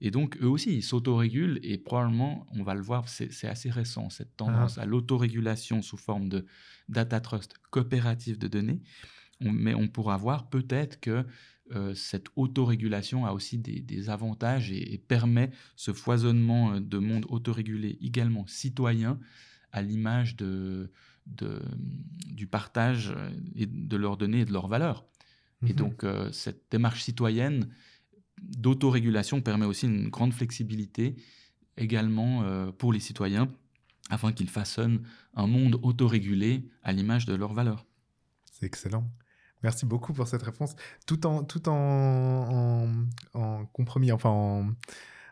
Et donc, eux aussi, ils s'autorégulent et probablement, on va le voir, c'est c'est assez récent, cette tendance à l'autorégulation sous forme de data trust coopérative de données. On- mais on pourra voir peut-être que euh, cette autorégulation a aussi des, des avantages et, et permet ce foisonnement euh, de monde autorégulé également citoyen à l'image de, de- du partage euh, et de leurs données et de leurs valeurs. Et Mhm. donc, euh, cette démarche citoyenne d'autorégulation permet aussi une grande flexibilité également euh, pour les citoyens afin qu'ils façonnent un monde autorégulé à l'image de leurs valeurs. C'est excellent. Merci beaucoup pour cette réponse. Tout en, tout en, compromis, enfin en,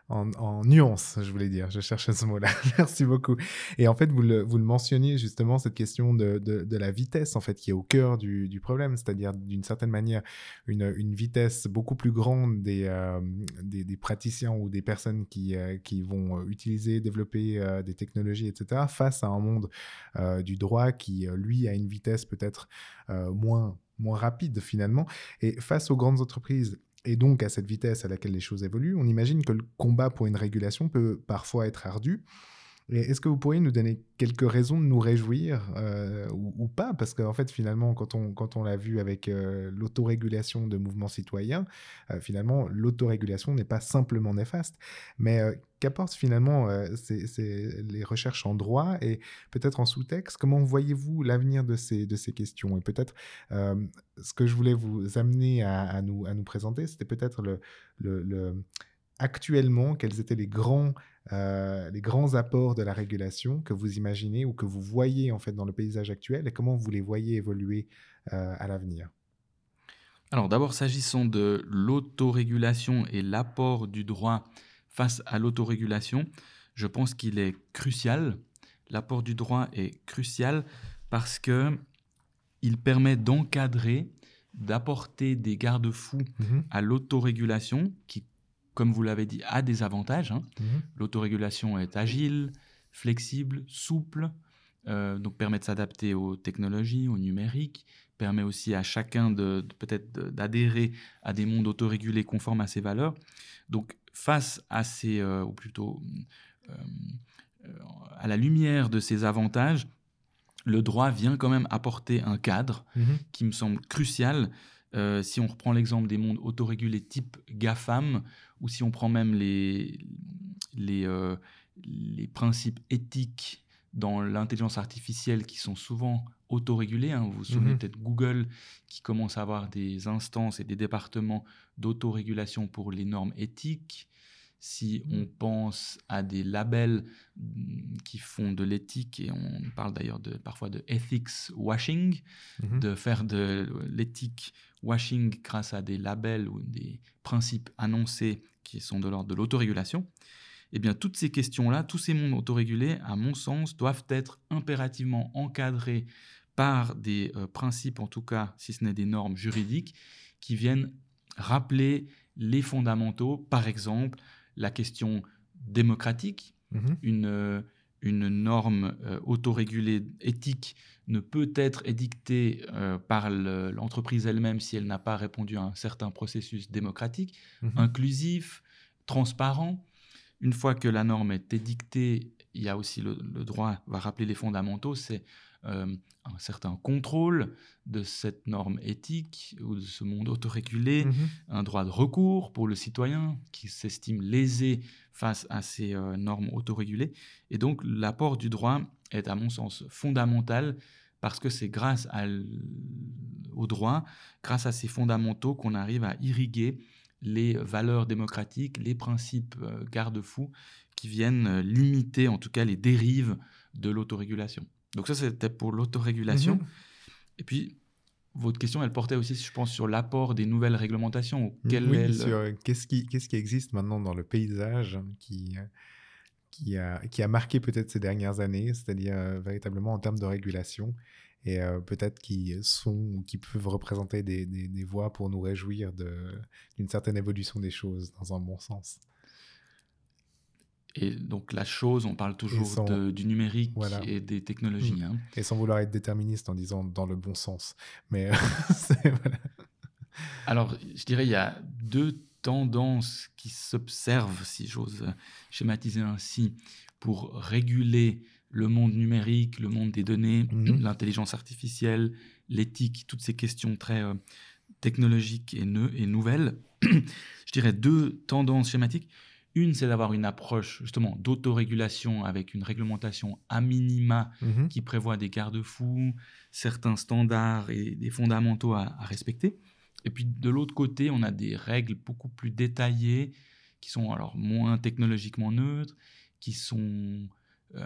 en, nuance, je voulais dire. Je cherchais ce mot-là. [laughs] Merci beaucoup. Et en fait, vous le, vous le mentionniez justement, cette question de, de, la vitesse, en fait, qui est au cœur du, du problème, c'est-à-dire d'une certaine manière une, une, vitesse beaucoup plus grande des, euh, des, praticiens ou des personnes qui, euh, qui vont utiliser, développer euh, des technologies, etc., face à un monde du droit qui, lui, a une vitesse peut-être moins moins rapide finalement. Et face aux grandes entreprises et donc à cette vitesse à laquelle les choses évoluent, on imagine que le combat pour une régulation peut parfois être ardu. Est-ce que vous pourriez nous donner quelques raisons de nous réjouir euh, ou, pas? Parce qu'en fait, finalement, quand on, quand on l'a vu avec euh, l'autorégulation de mouvements citoyens, euh, finalement, l'autorégulation n'est pas simplement néfaste. Mais qu'apportent finalement les recherches en droit et peut-être en sous-texte? Comment voyez-vous l'avenir de ces, de ces questions? Et peut-être ce que je voulais vous amener à, nous, à nous présenter, c'était peut-être le, actuellement, quels étaient les grands euh, les grands apports de la régulation que vous imaginez ou que vous voyez en fait dans le paysage actuel et comment vous les voyez évoluer euh, à l'avenir? Alors d'abord, s'agissant de l'autorégulation et l'apport du droit face à l'autorégulation, je pense qu'il est crucial. L'apport du droit est crucial parce que il permet d'encadrer, d'apporter des garde-fous mmh à l'autorégulation qui comme vous l'avez dit, a des avantages. Hein. Mhm. L'autorégulation est agile, flexible, souple, euh, donc permet de s'adapter aux technologies, au numérique, permet aussi à chacun de, peut-être d'adhérer à des mondes autorégulés conformes à ses valeurs. Donc face à ces, euh, ou plutôt euh, à la lumière de ces avantages, le droit vient quand même apporter un cadre mhm. qui me semble crucial si on reprend l'exemple des mondes autorégulés type GAFAM, ou si on prend même les, les, euh, les principes éthiques dans l'intelligence artificielle qui sont souvent autorégulés. Hein. Vous vous souvenez mhm. peut-être Google qui commence à avoir des instances et des départements d'autorégulation pour les normes éthiques si on pense à des labels mm, qui font de l'éthique, et on parle d'ailleurs de, parfois de ethics washing, mhm. de faire de l'éthique washing grâce à des labels ou des principes annoncés qui sont de l'ordre de l'autorégulation, eh bien toutes ces questions-là, tous ces mondes autorégulés, à mon sens, doivent être impérativement encadrés par des euh, principes, en tout cas, si ce n'est des normes juridiques, qui viennent rappeler les fondamentaux, par exemple, la question démocratique. Mhm. Une, euh, une norme euh, autorégulée éthique ne peut être édictée euh, par l'entreprise elle-même si elle n'a pas répondu à un certain processus démocratique, mhm. inclusif, transparent. Une fois que la norme est édictée, il y a aussi le, le droit va rappeler les fondamentaux, c'est un certain contrôle de cette norme éthique ou de ce monde autorégulé, mhm. un droit de recours pour le citoyen qui s'estime lésé face à ces euh, normes autorégulées. Et donc l'apport du droit est à mon sens fondamental parce que c'est grâce au droit, grâce à ces fondamentaux qu'on arrive à irriguer les valeurs démocratiques, les principes euh, garde-fous qui viennent limiter en tout cas les dérives de l'autorégulation. Donc ça, c'était pour l'autorégulation. Mhm. Et puis, votre question, elle portait aussi, je pense, sur l'apport des nouvelles réglementations. Quel oui, sur euh, qu'est-ce qui, qu'est-ce qui existe maintenant dans le paysage qui, euh, qui, a, qui a marqué peut-être ces dernières années, c'est-à-dire euh, véritablement en termes de régulation, et peut-être qui sont ou qui peuvent représenter des, des, des voies pour nous réjouir d'une certaine évolution des choses dans un bon sens. Et donc la chose, on parle toujours du numérique et des technologies. Mm. Hein. Et sans vouloir être déterministe en disant dans le bon sens. Mais [laughs] [laughs] Alors, je dirais, il y a deux tendances qui s'observent, si j'ose schématiser ainsi, pour réguler le monde numérique, le monde des données, mm-hmm. l'intelligence artificielle, l'éthique, toutes ces questions très euh, technologiques et, et nouvelles. [clears throat] je dirais deux tendances schématiques. Une, c'est d'avoir une approche justement d'autorégulation avec une réglementation à minima mhm. qui prévoit des garde-fous, certains standards et des fondamentaux à, respecter. Et puis de l'autre côté, on a des règles beaucoup plus détaillées qui sont alors moins technologiquement neutres, qui sont euh,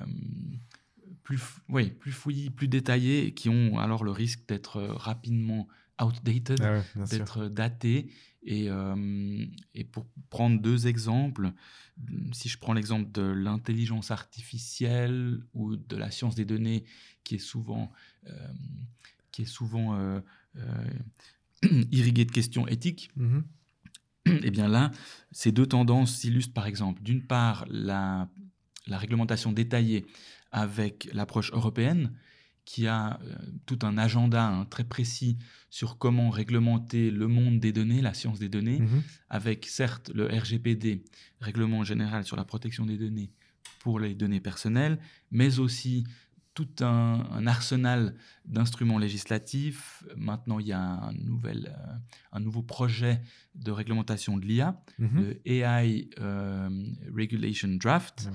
plus, oui, plus fouillis, plus détaillés, et qui ont alors le risque d'être euh, rapidement outdated, Ah ouais, d'être datés. Et, euh, et pour prendre deux exemples, si je prends l'exemple de l'intelligence artificielle ou de la science des données, qui est souvent, euh, qui est souvent euh, euh, [clears throat] irriguée de questions éthiques, Mhm. [clears throat] eh bien là, ces deux tendances s'illustrent par exemple, d'une part, la, la réglementation détaillée avec l'approche européenne, qui a euh, tout un agenda hein, très précis sur comment réglementer le monde des données, la science des données, Mhm. avec certes le RGPD, Règlement général sur la protection des données pour les données personnelles, mais aussi tout un, un arsenal d'instruments législatifs. Maintenant, il y a un, nouvel, euh, un nouveau projet de réglementation de l'IA, Mhm. le AI euh, Regulation Draft.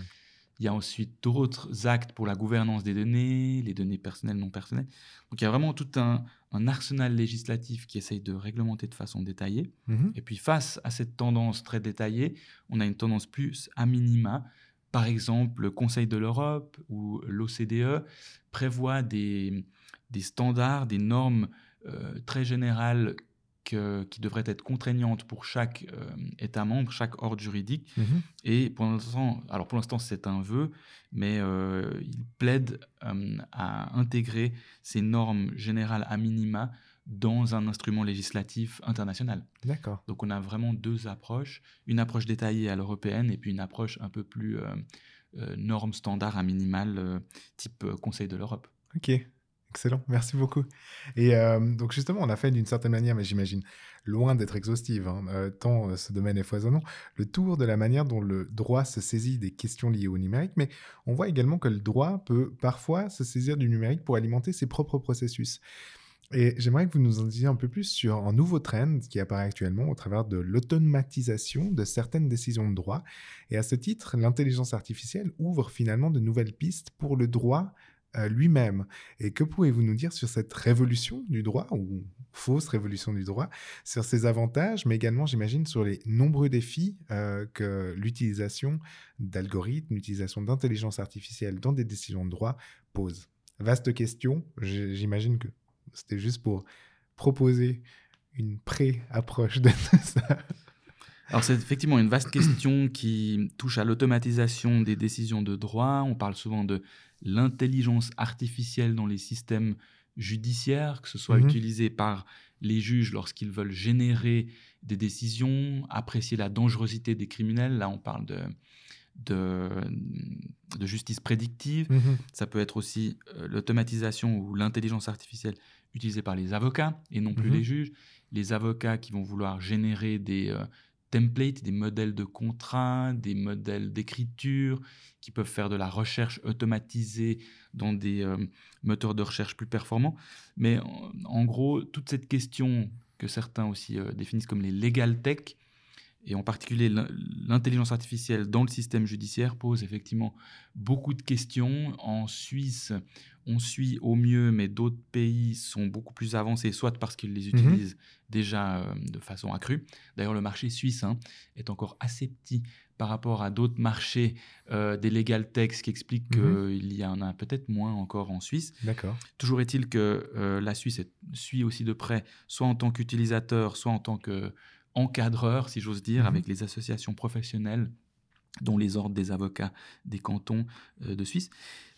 Il y a ensuite d'autres actes pour la gouvernance des données, les données personnelles, non personnelles. Donc il y a vraiment tout un, un arsenal législatif qui essaye de réglementer de façon détaillée. Mhm. Et puis face à cette tendance très détaillée, on a une tendance plus à minima. Par exemple, le Conseil de l'Europe ou l'OCDE prévoit des, des standards, des normes euh, très générales que- qui devraient être contraignantes pour chaque euh, État membre, chaque ordre juridique. Mhm. Et pour l'instant, alors pour l'instant c'est un vœu, mais euh, il plaide euh, à intégrer ces normes générales à minima dans un instrument législatif international. D'accord. Donc on a vraiment deux approches, une approche détaillée à l'européenne et puis une approche un peu plus euh, euh, norme standard à minimal, euh, type euh, Conseil de l'Europe. Ok, excellent, merci beaucoup. Et euh, donc justement, on a fait d'une certaine manière, mais j'imagine loin d'être exhaustive, hein, euh, tant euh, ce domaine est foisonnant, le tour de la manière dont le droit se saisit des questions liées au numérique, mais on voit également que le droit peut parfois se saisir du numérique pour alimenter ses propres processus. Et j'aimerais que vous nous en disiez un peu plus sur un nouveau trend qui apparaît actuellement au travers de l'automatisation de certaines décisions de droit. Et à ce titre, l'intelligence artificielle ouvre finalement de nouvelles pistes pour le droit lui-même. Et que pouvez-vous nous dire sur cette révolution du droit, ou fausse révolution du droit, sur ses avantages, mais également, j'imagine, sur les nombreux défis euh, que l'utilisation d'algorithmes, l'utilisation d'intelligence artificielle dans des décisions de droit pose Vaste question, j'imagine que c'était juste pour proposer une pré-approche de [laughs] ça. Alors c'est effectivement une vaste question qui touche à l'automatisation des décisions de droit. On parle souvent de l'intelligence artificielle dans les systèmes judiciaires, que ce soit Mhm. utilisé par les juges lorsqu'ils veulent générer des décisions, apprécier la dangerosité des criminels. Là, on parle de, de, de justice prédictive. Mhm. Ça peut être aussi euh, l'automatisation ou l'intelligence artificielle utilisée par les avocats et non plus Mhm. les juges. Les avocats qui vont vouloir générer des euh, templates, des modèles de contrats, des modèles d'écriture, qui peuvent faire de la recherche automatisée dans des euh, moteurs de recherche plus performants. Mais en, gros, toute cette question que certains aussi euh, définissent comme les legal tech, et en particulier l'in- l'intelligence artificielle dans le système judiciaire pose effectivement beaucoup de questions. En Suisse, on suit au mieux, mais d'autres pays sont beaucoup plus avancés, soit parce qu'ils les utilisent déjà euh, de façon accrue. D'ailleurs, le marché suisse hein, est encore assez petit par rapport à d'autres marchés euh, des legal ce qui explique qu'il y en a peut-être moins encore en Suisse. D'accord. Toujours est-il que euh, la Suisse est- suit aussi de près, soit en tant qu'utilisateur, soit en tant qu'encadreur, si j'ose dire, Mhm. avec les associations professionnelles, dont les ordres des avocats des cantons euh, de Suisse.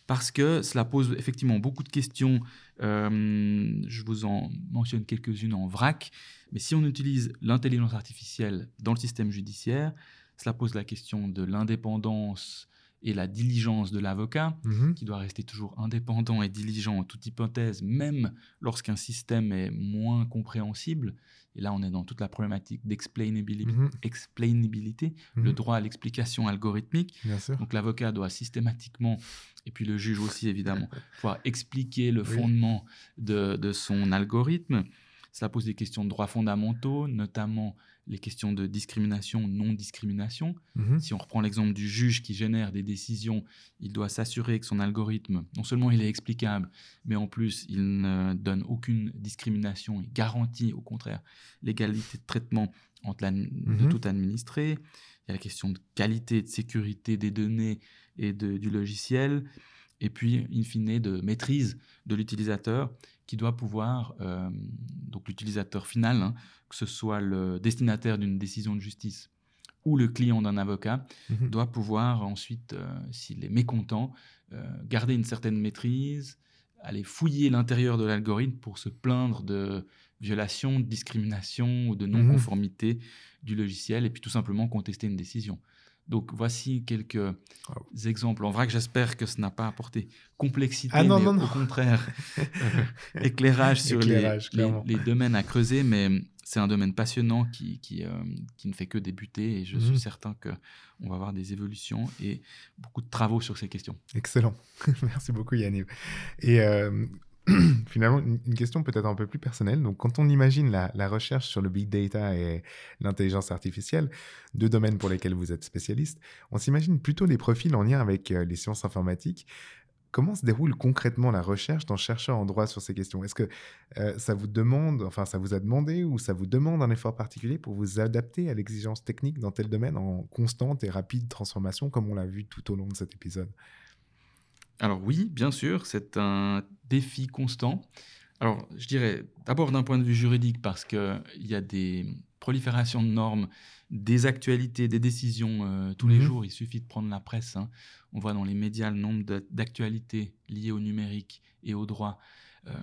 Parce que cela pose effectivement beaucoup de questions. euh, je vous en mentionne quelques-unes en vrac. Mais si on utilise l'intelligence artificielle dans le système judiciaire, cela pose la question de l'indépendance et la diligence de l'avocat Mhm. qui doit rester toujours indépendant et diligent en toute hypothèse, même lorsqu'un système est moins compréhensible. Et là, on est dans toute la problématique d'explainability, Mhm. explainability, le Mhm. droit à l'explication algorithmique. Donc l'avocat doit systématiquement, et puis le juge aussi évidemment, [laughs] pouvoir expliquer le Oui. fondement de, de son algorithme. Cela pose des questions de droits fondamentaux, notamment les questions de discrimination, non-discrimination. Mhm. Si on reprend l'exemple du juge qui génère des décisions, il doit s'assurer que son algorithme, non seulement il est explicable, mais en plus il ne donne aucune discrimination et garantit au contraire l'égalité de traitement entre la, de Mhm. tout administré. Il y a la question de qualité et de sécurité des données et de- du logiciel. Et puis, in fine, de maîtrise de l'utilisateur qui doit pouvoir, euh, donc l'utilisateur final, hein, que ce soit le destinataire d'une décision de justice ou le client d'un avocat, Mhm. doit pouvoir ensuite, euh, s'il est mécontent, euh, garder une certaine maîtrise, aller fouiller l'intérieur de l'algorithme pour se plaindre de violation, de discrimination ou de non-conformité du logiciel et puis tout simplement contester une décision. Donc voici quelques exemples. En vrai que j'espère que ce n'a pas apporté complexité, Ah non, mais non, non. au contraire [laughs] [laughs] éclairage sur les- Éclairage, les, clairement. les domaines à creuser. Mais c'est un domaine passionnant qui, qui, euh, qui ne fait que débuter et je Mhm. suis certain qu'on va avoir des évolutions et beaucoup de travaux sur ces questions. Excellent. [laughs] Merci beaucoup, Yanniv. Et euh, [clears throat] finalement, une, question peut-être un peu plus personnelle. Donc, quand on imagine la, recherche sur le big data et l'intelligence artificielle, deux domaines pour lesquels vous êtes spécialiste, on s'imagine plutôt des profils en lien avec euh, les sciences informatiques. Comment se déroule concrètement la recherche d'un chercheur en droit sur ces questions? Est-ce que euh, ça vous demande, enfin ça vous a demandé ou ça vous demande un effort particulier pour vous adapter à l'exigence technique dans tel domaine en constante et rapide transformation comme on l'a vu tout au long de cet épisode? Alors oui, bien sûr, c'est un défi constant. Alors je dirais d'abord d'un point de vue juridique parce qu'il y a des proliférations de normes, des actualités, des décisions euh, tous les Mhm. jours. Il suffit de prendre la presse. hein. On voit dans les médias le nombre d'actualités liées au numérique et au droit. Euh,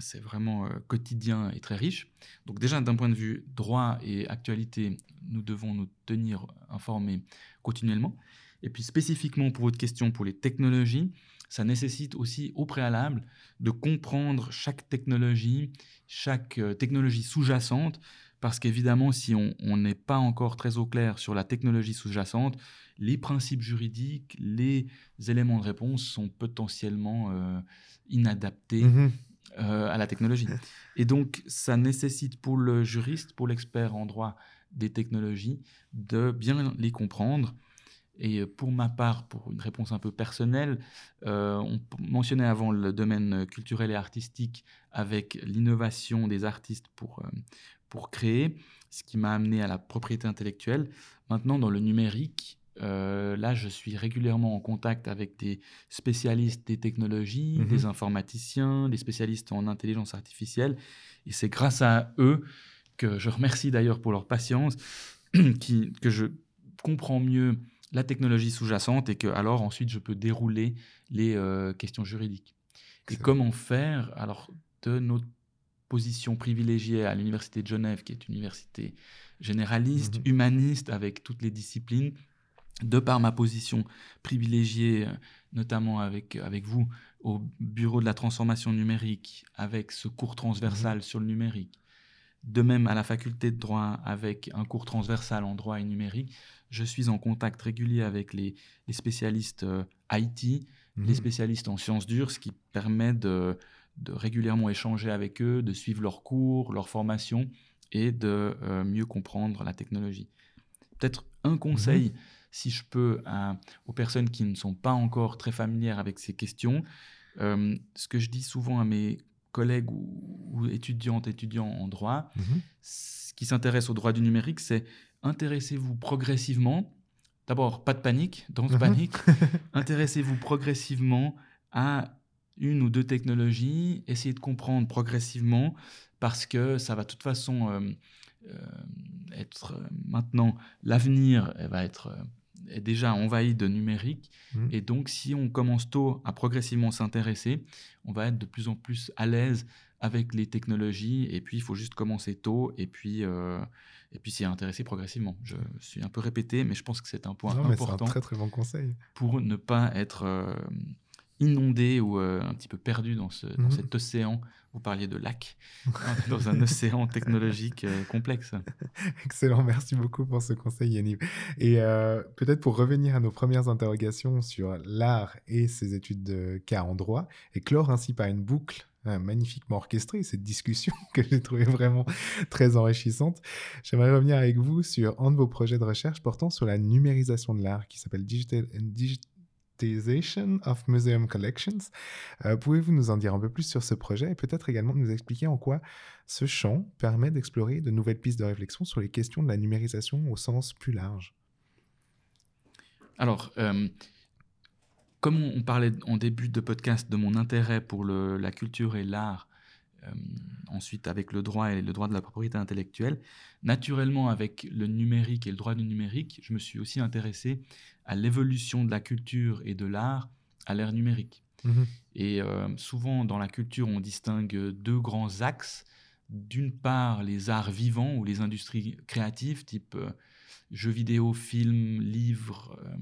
c'est vraiment euh, quotidien et très riche. Donc déjà d'un point de vue droit et actualité, nous devons nous tenir informés continuellement. Et puis spécifiquement pour votre question pour les technologies, ça nécessite aussi au préalable de comprendre chaque technologie, chaque euh, technologie sous-jacente, parce qu'évidemment, si on n'est pas encore très au clair sur la technologie sous-jacente, les principes juridiques, les éléments de réponse sont potentiellement euh, inadaptés Mhm. euh, à la technologie. Et donc, ça nécessite pour le juriste, pour l'expert en droit des technologies, de bien les comprendre. Et euh, pour ma part, pour une réponse un peu personnelle, euh, on mentionnait avant le domaine culturel et artistique avec l'innovation des artistes pour, euh, pour créer, ce qui m'a amené à la propriété intellectuelle. Maintenant, dans le numérique, euh, là, je suis régulièrement en contact avec des spécialistes des technologies, Mhm. des informaticiens, des spécialistes en intelligence artificielle. Et c'est grâce à eux que je remercie d'ailleurs pour leur patience, [clears throat] qui, que je comprends mieux la technologie sous-jacente et que alors ensuite je peux dérouler les euh, questions juridiques. Et comment faire alors de notre position privilégiée à l'université de Genève, qui est une université généraliste, Mhm. humaniste, avec toutes les disciplines, de par ma position privilégiée, euh, notamment avec, avec vous, au bureau de la transformation numérique, avec ce cours transversal sur le numérique, de même à la faculté de droit, avec un cours transversal en droit et numérique, je suis en contact régulier avec les, les spécialistes euh, IT, Mhm. les spécialistes en sciences dures, ce qui permet de, de régulièrement échanger avec eux, de suivre leurs cours, leurs formations et de euh, mieux comprendre la technologie. Peut-être un conseil, si je peux, à- aux personnes qui ne sont pas encore très familières avec ces questions. Euh, ce que je dis souvent à mes collègues ou, ou étudiantes, étudiants en droit, Mhm. qui s'intéresse au droit du numérique, c'est intéressez-vous progressivement. D'abord, pas de panique, don't Mhm. panique. [laughs] Intéressez-vous progressivement à une ou deux technologies, essayez de comprendre progressivement parce que ça va de toute façon euh, euh, être euh, maintenant l'avenir elle va être est déjà envahi de numérique Mhm. et donc si on commence tôt à progressivement s'intéresser, on va être de plus en plus à l'aise avec les technologies et puis il faut juste commencer tôt et puis euh, et puis s'y intéresser progressivement. Je suis un peu répété mais je pense que c'est un point Non, mais c'est un important très très bon conseil. pour ne pas être euh, inondé ou euh, un petit peu perdu dans, ce, dans Mhm. cet océan. Vous parliez de lac, dans un [laughs] océan technologique euh, complexe. Excellent, merci beaucoup pour ce conseil Yanniv. Et euh, peut-être pour revenir à nos premières interrogations sur l'art et ses études de cas en droit, et clore ainsi par une boucle magnifiquement orchestrée, cette discussion [laughs] que j'ai trouvée vraiment très enrichissante, j'aimerais revenir avec vous sur un de vos projets de recherche portant sur la numérisation de l'art qui s'appelle Digital... of Museum Collections. Euh, Pouvez-vous nous en dire un peu plus sur ce projet et peut-être également nous expliquer en quoi ce champ permet d'explorer de nouvelles pistes de réflexion sur les questions de la numérisation au sens plus large? Alors, euh, comme on, parlait en début de podcast de mon intérêt pour la culture et l'art, ensuite avec le droit et le droit de la propriété intellectuelle, naturellement avec le numérique et le droit du numérique, je me suis aussi intéressé à l'évolution de la culture et de l'art à l'ère numérique. Mhm. Et euh, souvent dans la culture, on distingue deux grands axes. D'une part, les arts vivants ou les industries créatives, type euh, jeux vidéo, films, livres, euh,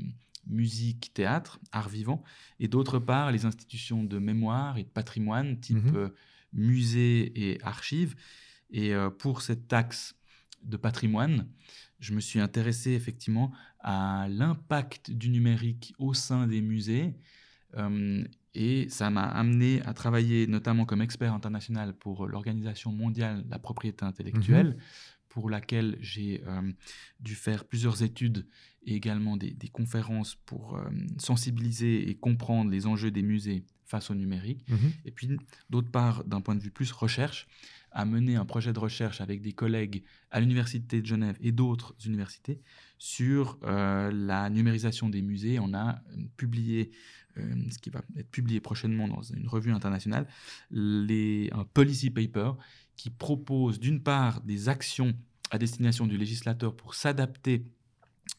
musique, théâtre, arts vivants. Et d'autre part, les institutions de mémoire et de patrimoine, type Mhm. Musées et archives. Et euh, pour cet axe de patrimoine, je me suis intéressé effectivement à l'impact du numérique au sein des musées. Euh, et ça m'a amené à travailler notamment comme expert international pour l'Organisation mondiale de la propriété intellectuelle, pour laquelle j'ai euh, dû faire plusieurs études et également des, des conférences pour euh, sensibiliser et comprendre les enjeux des musées face au numérique. Mhm. Et puis, d'autre part, d'un point de vue plus recherche, à mener un projet de recherche avec des collègues à l'Université de Genève et d'autres universités sur euh, la numérisation des musées. On a publié, euh, ce qui va être publié prochainement dans une revue internationale, les, un policy paper qui propose d'une part des actions à destination du législateur pour s'adapter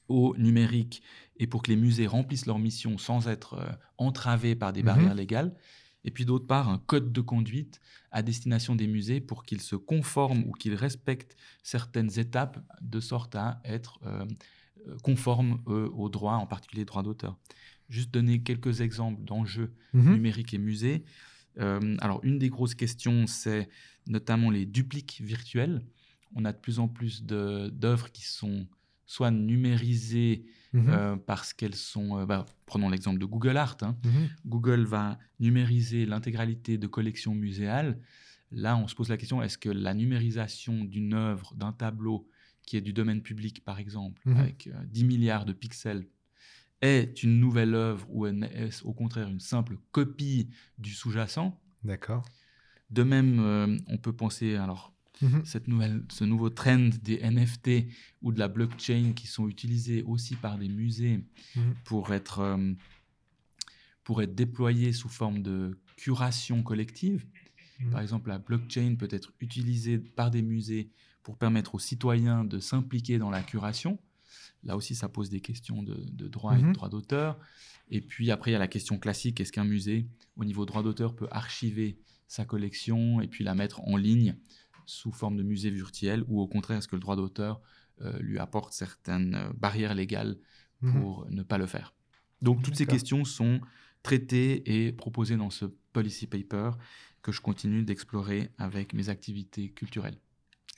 au numérique et pour que les musées remplissent leur mission sans être euh, entravés par des Mhm. barrières légales. Et puis d'autre part, un code de conduite à destination des musées pour qu'ils se conforment ou qu'ils respectent certaines étapes de sorte à être euh, euh, conformes euh, aux droits, en particulier droits d'auteur. Juste donner quelques exemples d'enjeux Mhm. numérique et musée. Euh, alors, une des grosses questions, c'est notamment les dupliques virtuels. On a de plus en plus d'œuvres qui sont soit numérisées Mhm. euh, parce qu'elles sont... euh, bah, prenons l'exemple de Google Art. hein. Mhm. Google va numériser l'intégralité de collections muséales. Là, on se pose la question, est-ce que la numérisation d'une œuvre, d'un tableau qui est du domaine public, par exemple, Mhm. avec euh, 10 milliards de pixels, est une nouvelle œuvre ou est-ce au contraire une simple copie du sous-jacent? D'accord. De même, euh, on peut penser, alors, Mhm. cette nouvelle, ce nouveau trend des NFT ou de la blockchain qui sont utilisés aussi par des musées Mhm. pour, être, euh, pour être déployés sous forme de curation collective. Mhm. Par exemple, la blockchain peut être utilisée par des musées pour permettre aux citoyens de s'impliquer dans la curation. Là aussi, ça pose des questions de, de droit et de droit d'auteur. Et puis après, il y a la question classique, est-ce qu'un musée, au niveau droit d'auteur, peut archiver sa collection et puis la mettre en ligne sous forme de musée virtuel ou au contraire, est-ce que le droit d'auteur euh, lui apporte certaines euh, barrières légales Mhm. pour ne pas le faire? Donc toutes ces questions sont traitées et proposées dans ce policy paper que je continue d'explorer avec mes activités culturelles.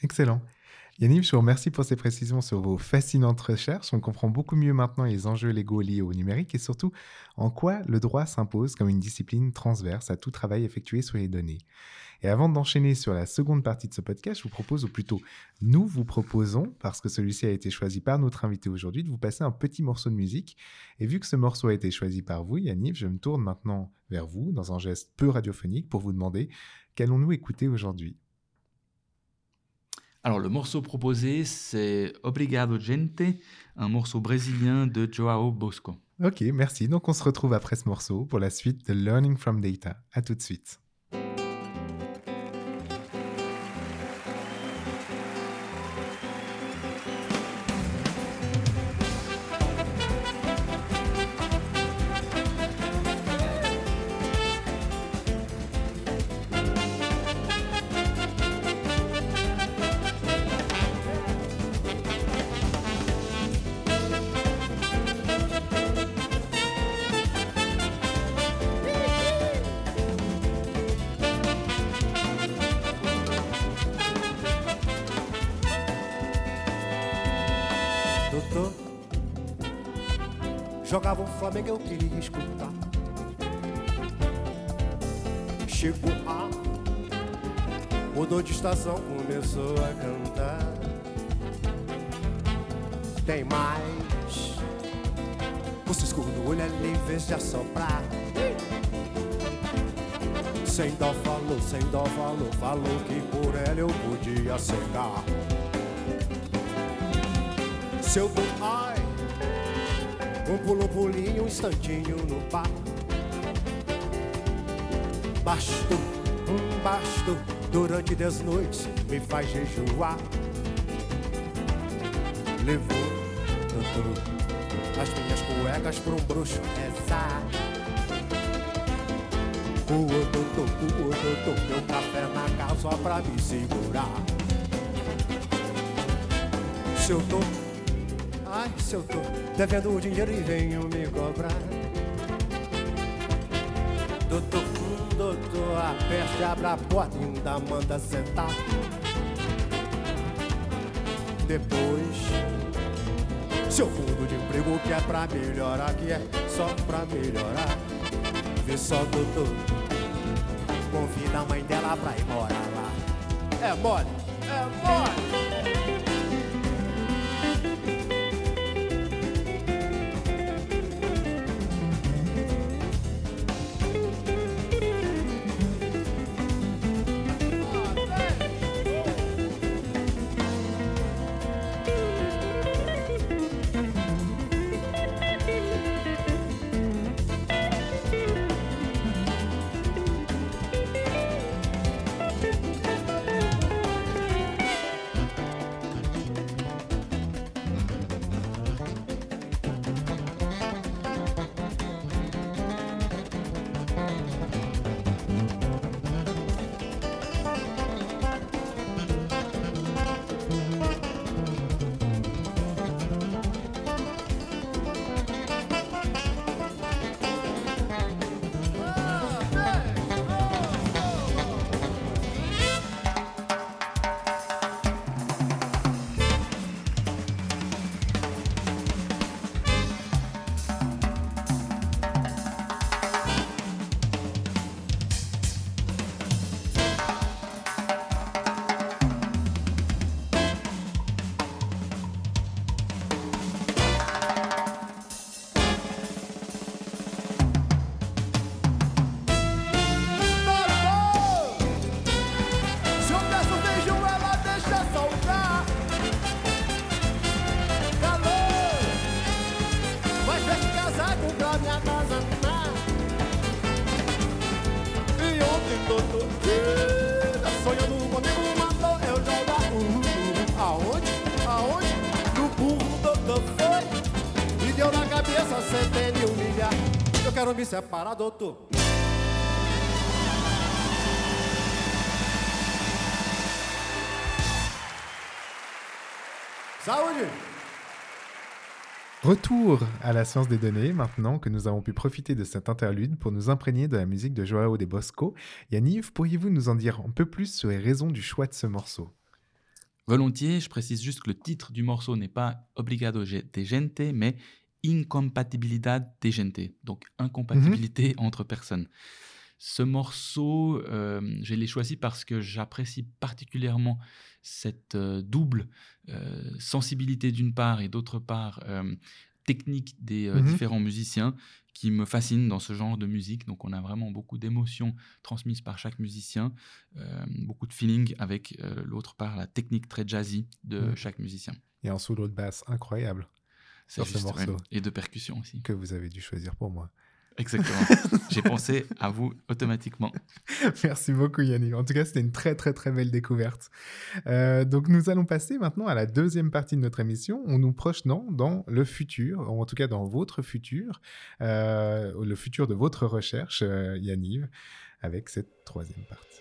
Excellent. Yannick, je vous remercie pour ces précisions sur vos fascinantes recherches. On comprend beaucoup mieux maintenant les enjeux légaux liés au numérique et surtout en quoi le droit s'impose comme une discipline transverse à tout travail effectué sur les données. Et avant d'enchaîner sur la seconde partie de ce podcast, je vous propose, ou plutôt nous vous proposons, parce que celui-ci a été choisi par notre invité aujourd'hui, de vous passer un petit morceau de musique. Et vu que ce morceau a été choisi par vous, Yannick, je me tourne maintenant vers vous dans un geste peu radiophonique pour vous demander qu'allons-nous écouter aujourd'hui? Alors le morceau proposé, c'est Obrigado Gente, un morceau brésilien de Joao Bosco. Ok, merci. Donc on se retrouve après ce morceau pour la suite de Learning from Data. À tout de suite. Falou, que por ela eu podia cegar. Se eu dou ai, um pulo, um pulinho, um instantinho no bar. basto, um basto, durante dez noites me faz jejuar. Levou, doutor, as minhas cuecas pra um bruxo rezar. O doutor, o doutor, meu café na casa só pra me segurar. Se eu tô, ai, se eu tô devendo o dinheiro e venho me cobrar. Doutor, doutor, a peste abre a porta e ainda manda sentar. Depois, se eu mudo de emprego que é pra melhorar, que é só pra melhorar. Vê só, doutor, convida a mãe dela pra ir morar lá. É mole, é mole. Saúde! Retour à la science des données, maintenant que nous avons pu profiter de cet interlude pour nous imprégner de la musique de Joao de Bosco. Yaniv, pourriez-vous nous en dire un peu plus sur les raisons du choix de ce morceau? Volontiers, je précise juste que le titre du morceau n'est pas Obrigado de gente, mais Incompatibilidad de gente, donc incompatibilité entre personnes. Ce morceau, euh, je l'ai choisi parce que j'apprécie particulièrement cette euh, double euh, sensibilité d'une part et d'autre part technique des Mhm. différents musiciens qui me fascinent dans ce genre de musique. Donc on a vraiment beaucoup d'émotions transmises par chaque musicien, beaucoup de feeling avec l'autre part la technique très jazzy de Mhm. chaque musicien. Et un solo de basse incroyable C'est Sur ce ouais. morceau. Et de percussion aussi. que vous avez dû choisir pour moi. Exactement. [laughs] J'ai pensé à vous automatiquement. [laughs] Merci beaucoup Yannick. En tout cas, c'était une très très très belle découverte. Euh, donc nous allons passer maintenant à la deuxième partie de notre émission, en nous projetant dans le futur, ou en tout cas dans votre futur, euh, le futur de votre recherche, euh, Yanniv, avec cette troisième partie.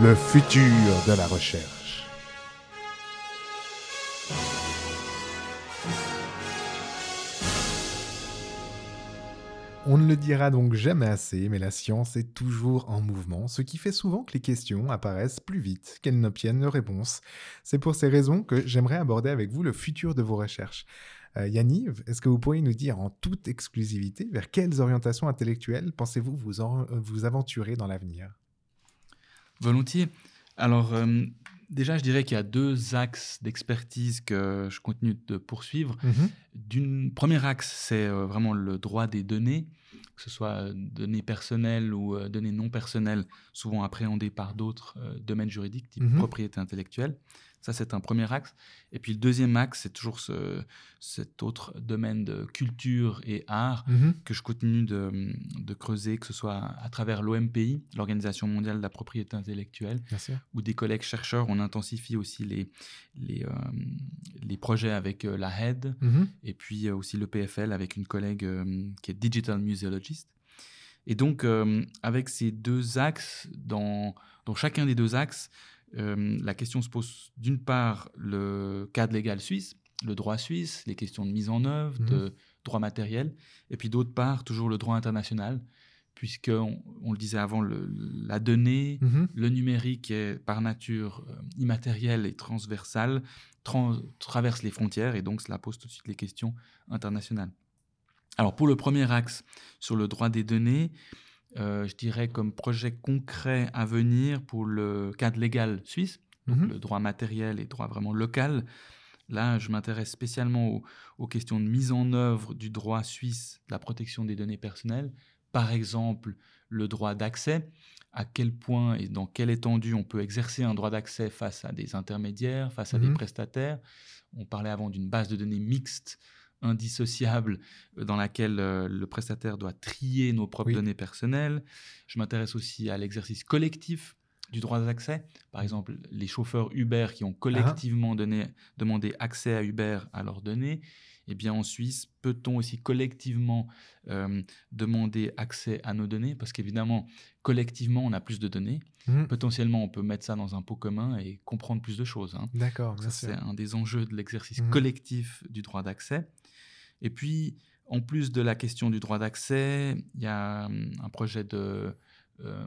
Le futur de la recherche. On ne le dira donc jamais assez, mais la science est toujours en mouvement, ce qui fait souvent que les questions apparaissent plus vite qu'elles n'obtiennent de réponse. C'est pour ces raisons que j'aimerais aborder avec vous le futur de vos recherches. Euh, Yaniv, est-ce que vous pourriez nous dire en toute exclusivité vers quelles orientations intellectuelles pensez-vous vous, vous aventurer dans l'avenir? Volontiers. Alors, euh, déjà, je dirais qu'il y a deux axes d'expertise que je continue de poursuivre. D'une premier axe, c'est euh, vraiment le droit des données, que ce soit euh, données personnelles ou données non personnelles, souvent appréhendées par d'autres domaines juridiques, type Mhm. propriété intellectuelle. Ça, c'est un premier axe. Et puis le deuxième axe, c'est toujours ce, cet autre domaine de culture et art Mhm. que je continue de, de creuser, que ce soit à travers l'OMPI, l'Organisation mondiale de la propriété intellectuelle, ou des collègues chercheurs. On intensifie aussi les, les, euh, les projets avec euh, la HED Mhm. et puis euh, aussi le PFL avec une collègue qui est Digital Museologist. Et donc, avec ces deux axes, dans, dans chacun des deux axes, euh, la question se pose d'une part le cadre légal suisse, le droit suisse, les questions de mise en œuvre, de droit matériel, et puis d'autre part toujours le droit international, puisque on, on le disait avant, le- la donnée, Mhm. le numérique est par nature euh, immatériel et transversal, tran- traverse les frontières et donc cela pose tout de suite les questions internationales. Alors pour le premier axe sur le droit des données, euh, je dirais comme projet concret à venir pour le cadre légal suisse, donc Mhm. le droit matériel et droit vraiment local. Là, je m'intéresse spécialement aux, aux questions de mise en œuvre du droit suisse de la protection des données personnelles. Par exemple, le droit d'accès, à quel point et dans quelle étendue on peut exercer un droit d'accès face à des intermédiaires, face à des Mhm. prestataires? On parlait avant d'une base de données mixte, indissociable, euh, dans laquelle euh, le prestataire doit trier nos propres Oui. données personnelles. Je m'intéresse aussi à l'exercice collectif du droit d'accès. Par exemple, les chauffeurs Uber qui ont collectivement donné, demandé accès à Uber à leurs données. Eh bien, en Suisse, peut-on aussi collectivement euh, demander accès à nos données? Parce qu'évidemment, collectivement, on a plus de données. Mhm. Potentiellement, on peut mettre ça dans un pot commun et comprendre plus de choses. hein. D'accord, Ça, c'est un des enjeux de l'exercice Mhm. collectif du droit d'accès. Et puis, en plus de la question du droit d'accès, il y a hum, un projet de, euh,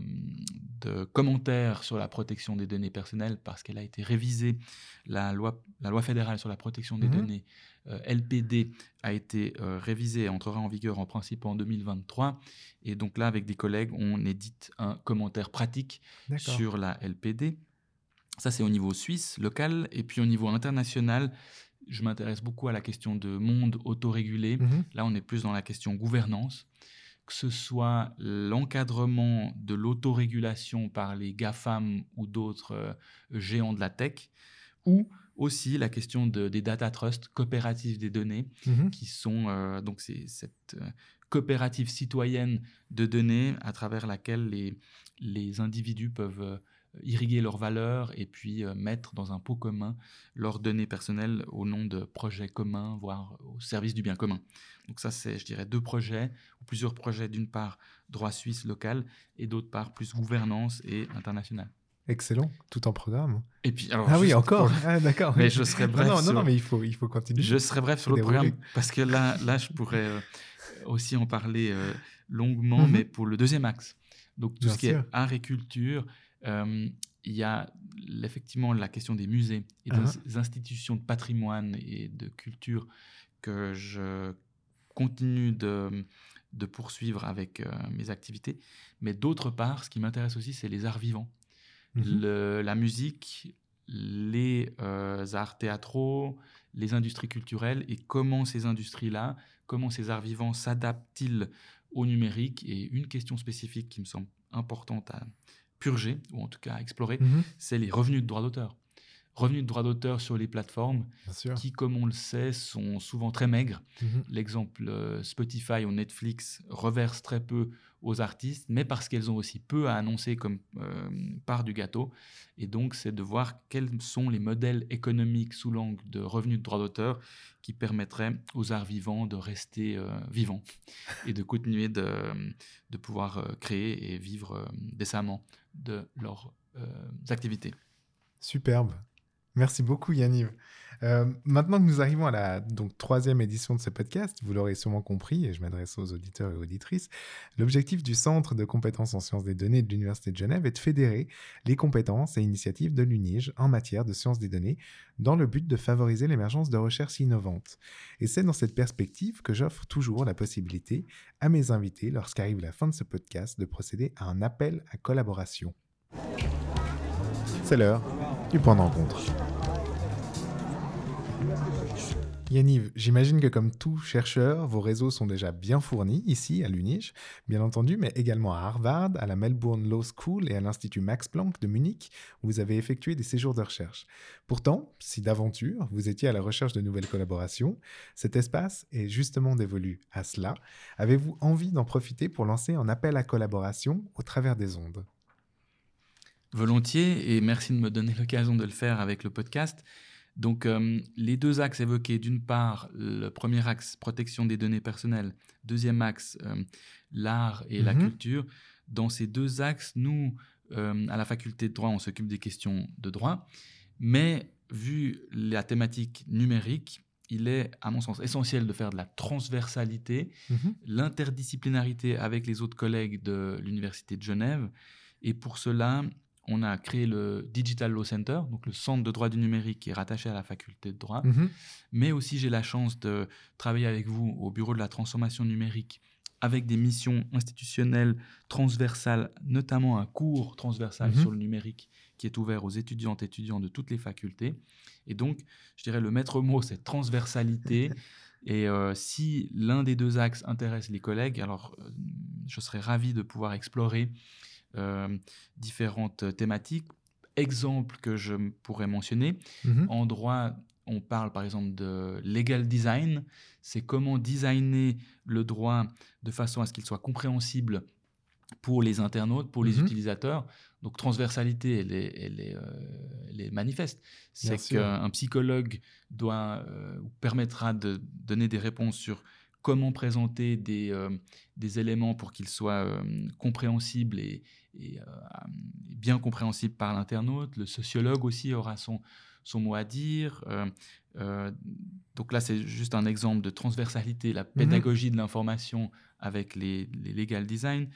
de commentaire sur la protection des données personnelles parce qu'elle a été révisée. La loi, la loi fédérale sur la protection des Mhm. données, euh, LPD, a été euh, révisée et entrera en vigueur en principe en 2023. Et donc là, avec des collègues, on édite un commentaire pratique sur la LPD. Ça, c'est au niveau suisse, local. Et puis au niveau international, je m'intéresse beaucoup à la question de monde autorégulé. Mhm. Là, on est plus dans la question gouvernance, que ce soit l'encadrement de l'autorégulation par les GAFAM ou d'autres euh, géants de la tech, ou aussi la question de- des data trusts, coopératives des données, Mhm. qui sont euh, donc c'est cette euh, coopérative citoyenne de données à travers laquelle les, les individus peuvent irriguer leurs valeurs et puis euh, mettre dans un pot commun leurs données personnelles au nom de projets communs, voire au service du bien commun. Donc ça, c'est, je dirais, deux projets, ou plusieurs projets, d'une part droit suisse local, et d'autre part plus gouvernance et internationale. Excellent, tout en programme. Et puis, alors, ah oui, encore. pour- Ah, d'accord. Mais je serai Non, bref Non, non, sur- non, mais il faut, il faut continuer. Je serai bref sur le programme parce que là, là je pourrais euh, aussi en parler euh, longuement, Mhm. mais pour le deuxième axe. Donc tout Bien ce qui sûr. est art et culture, il y a effectivement la question des musées et des Ah. ins- institutions de patrimoine et de culture que je continue de, de poursuivre avec euh, mes activités. Mais d'autre part, ce qui m'intéresse aussi, c'est les arts vivants Mhm. le- la musique, les euh, arts théâtraux, les industries culturelles et comment ces industries-là, comment ces arts vivants s'adaptent-ils au numérique? Et une question spécifique qui me semble importante à purger, ou en tout cas explorer, Mhm. c'est les revenus de droit d'auteur. Revenus de droit d'auteur sur les plateformes qui, comme on le sait, sont souvent très maigres. Mhm. L'exemple euh, Spotify ou Netflix reverse très peu aux artistes, mais parce qu'elles ont aussi peu à annoncer comme euh, part du gâteau. Et donc, c'est de voir quels sont les modèles économiques sous l'angle de revenus de droit d'auteur qui permettraient aux arts vivants de rester euh, vivants [laughs] et de continuer de, de pouvoir euh, créer et vivre décemment de leurs activités. Superbe. Merci beaucoup Yanniv. Euh, maintenant que nous arrivons à la donc, troisième édition de ce podcast, vous l'aurez sûrement compris, et je m'adresse aux auditeurs et auditrices, l'objectif du Centre de compétences en sciences des données de l'Université de Genève est de fédérer les compétences et initiatives de l'UNIGE en matière de sciences des données dans le but de favoriser l'émergence de recherches innovantes. Et c'est dans cette perspective que j'offre toujours la possibilité à mes invités, lorsqu'arrive la fin de ce podcast, de procéder à un appel à collaboration. C'est l'heure du point de. Yaniv, j'imagine que comme tout chercheur, vos réseaux sont déjà bien fournis ici à l'UNIGE, bien entendu, mais également à Harvard, à la Melbourne Law School et à l'Institut Max Planck de Munich, où vous avez effectué des séjours de recherche. Pourtant, si d'aventure vous étiez à la recherche de nouvelles collaborations, cet espace est justement dévolu à cela. Avez-vous envie d'en profiter pour lancer un appel à collaboration au travers des ondes? Volontiers, et merci de me donner [laughs] l'occasion de le faire avec le podcast. Donc, euh, les deux axes évoqués, d'une part, le premier axe, protection des données personnelles, deuxième axe, euh, l'art et la Mhm. culture. Dans ces deux axes, nous, euh, à la faculté de droit, on s'occupe des questions de droit, mais vu la thématique numérique, il est, à mon sens, essentiel de faire de la transversalité, Mhm. l'interdisciplinarité avec les autres collègues de l'Université de Genève. Et pour cela, on a créé le Digital Law Center, donc le centre de droit du numérique qui est rattaché à la faculté de droit. Mhm. Mais aussi, j'ai la chance de travailler avec vous au bureau de la transformation numérique avec des missions institutionnelles transversales, notamment un cours transversal Mhm. sur le numérique qui est ouvert aux étudiantes et étudiants de toutes les facultés. Et donc, je dirais le maître mot, c'est transversalité. [laughs] Et euh, si l'un des deux axes intéresse les collègues, alors euh, je serais ravi de pouvoir explorer différentes thématiques. Exemple que je pourrais mentionner, Mhm. en droit, on parle par exemple de legal design. C'est comment designer le droit de façon à ce qu'il soit compréhensible pour les internautes, pour les Mhm. utilisateurs. Donc transversalité, elle est, elle est, euh, elle est manifeste. C'est qu'un psychologue doit euh, ou permettra de donner des réponses sur comment présenter des, euh, des éléments pour qu'ils soient euh, compréhensibles et, et, euh, bien compréhensibles par l'internaute. Le sociologue aussi aura son, son mot à dire. Donc là, c'est juste un exemple de transversalité, la pédagogie de l'information avec les, les legal design.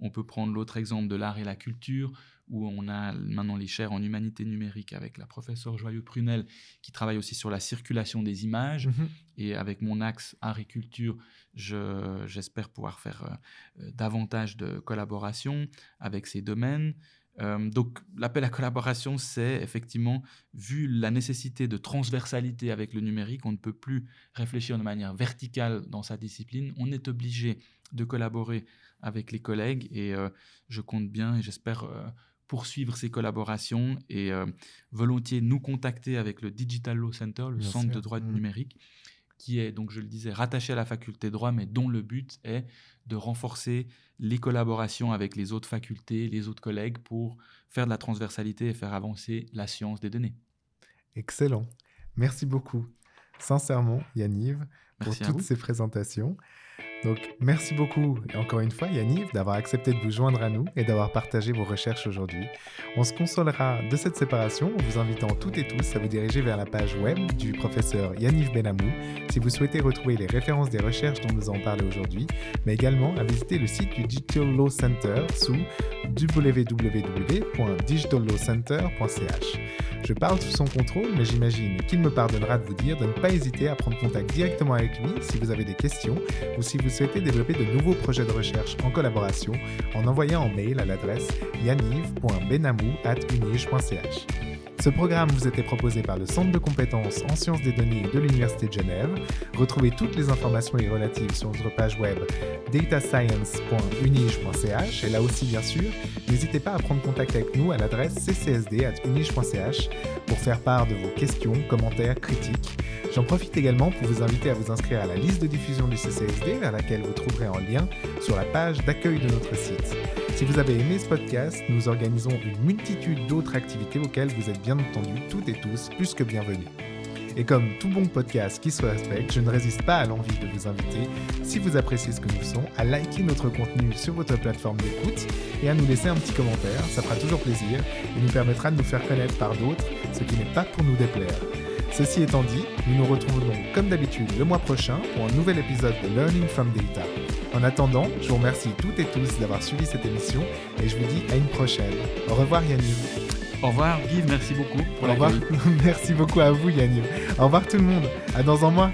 On peut prendre l'autre exemple de l'art et la culture, où on a maintenant les chaires en humanité numérique avec la professeure Joyeux Prunel, qui travaille aussi sur la circulation des images. Mhm. Et avec mon axe art et culture, je- j'espère pouvoir faire euh, euh, davantage de collaboration avec ces domaines. Euh, donc l'appel à collaboration, c'est effectivement, vu la nécessité de transversalité avec le numérique, on ne peut plus réfléchir de manière verticale dans sa discipline, on est obligé de collaborer avec les collègues et euh, je compte bien et j'espère poursuivre ces collaborations et euh, volontiers nous contacter avec le Digital Law Center, le Bien centre sûr. de droit du Mhm. numérique, qui est, donc je le disais, rattaché à la faculté de droit, mais dont le but est de renforcer les collaborations avec les autres facultés, les autres collègues, pour faire de la transversalité et faire avancer la science des données. Excellent. Merci beaucoup. Sincèrement, Yaniv, pour toutes ces présentations. Donc, merci beaucoup, et encore une fois, Yaniv, d'avoir accepté de vous joindre à nous et d'avoir partagé vos recherches aujourd'hui. On se consolera de cette séparation en vous invitant toutes et tous à vous diriger vers la page web du professeur Yaniv Benamou si vous souhaitez retrouver les références des recherches dont nous avons parlé aujourd'hui, mais également à visiter le site du Digital Law Center sous www.digitallawcenter.ch. Je parle sous son contrôle, mais j'imagine qu'il me pardonnera de vous dire de ne pas hésiter à prendre contact directement avec lui si vous avez des questions ou si vous souhaitez développer de nouveaux projets de recherche en collaboration en envoyant un mail à l'adresse yaniv.benamou.unige.ch. Ce programme vous était proposé par le Centre de compétences en sciences des données de l'Université de Genève. Retrouvez toutes les informations y relatives sur notre page web datascience.unige.ch et là aussi bien sûr, n'hésitez pas à prendre contact avec nous à l'adresse ccsd.unige.ch pour faire part de vos questions, commentaires, critiques. J'en profite également pour vous inviter à vous inscrire à la liste de diffusion du CCSD vers laquelle vous trouverez un lien sur la page d'accueil de notre site. Si vous avez aimé ce podcast, nous organisons une multitude d'autres activités auxquelles vous êtes bien entendu toutes et tous plus que bienvenus. Et comme tout bon podcast qui se respecte, je ne résiste pas à l'envie de vous inviter, si vous appréciez ce que nous faisons, à liker notre contenu sur votre plateforme d'écoute et à nous laisser un petit commentaire, ça fera toujours plaisir et nous permettra de nous faire connaître par d'autres, ce qui n'est pas pour nous déplaire. Ceci étant dit, nous nous retrouvons donc comme d'habitude le mois prochain pour un nouvel épisode de Learning from Data. En attendant, je vous remercie toutes et tous d'avoir suivi cette émission et je vous dis à une prochaine. Au revoir Yannick. Au revoir, Guy, merci beaucoup pour Au revoir. [laughs] Merci beaucoup à vous Yannick. Au revoir tout le monde. À dans un mois.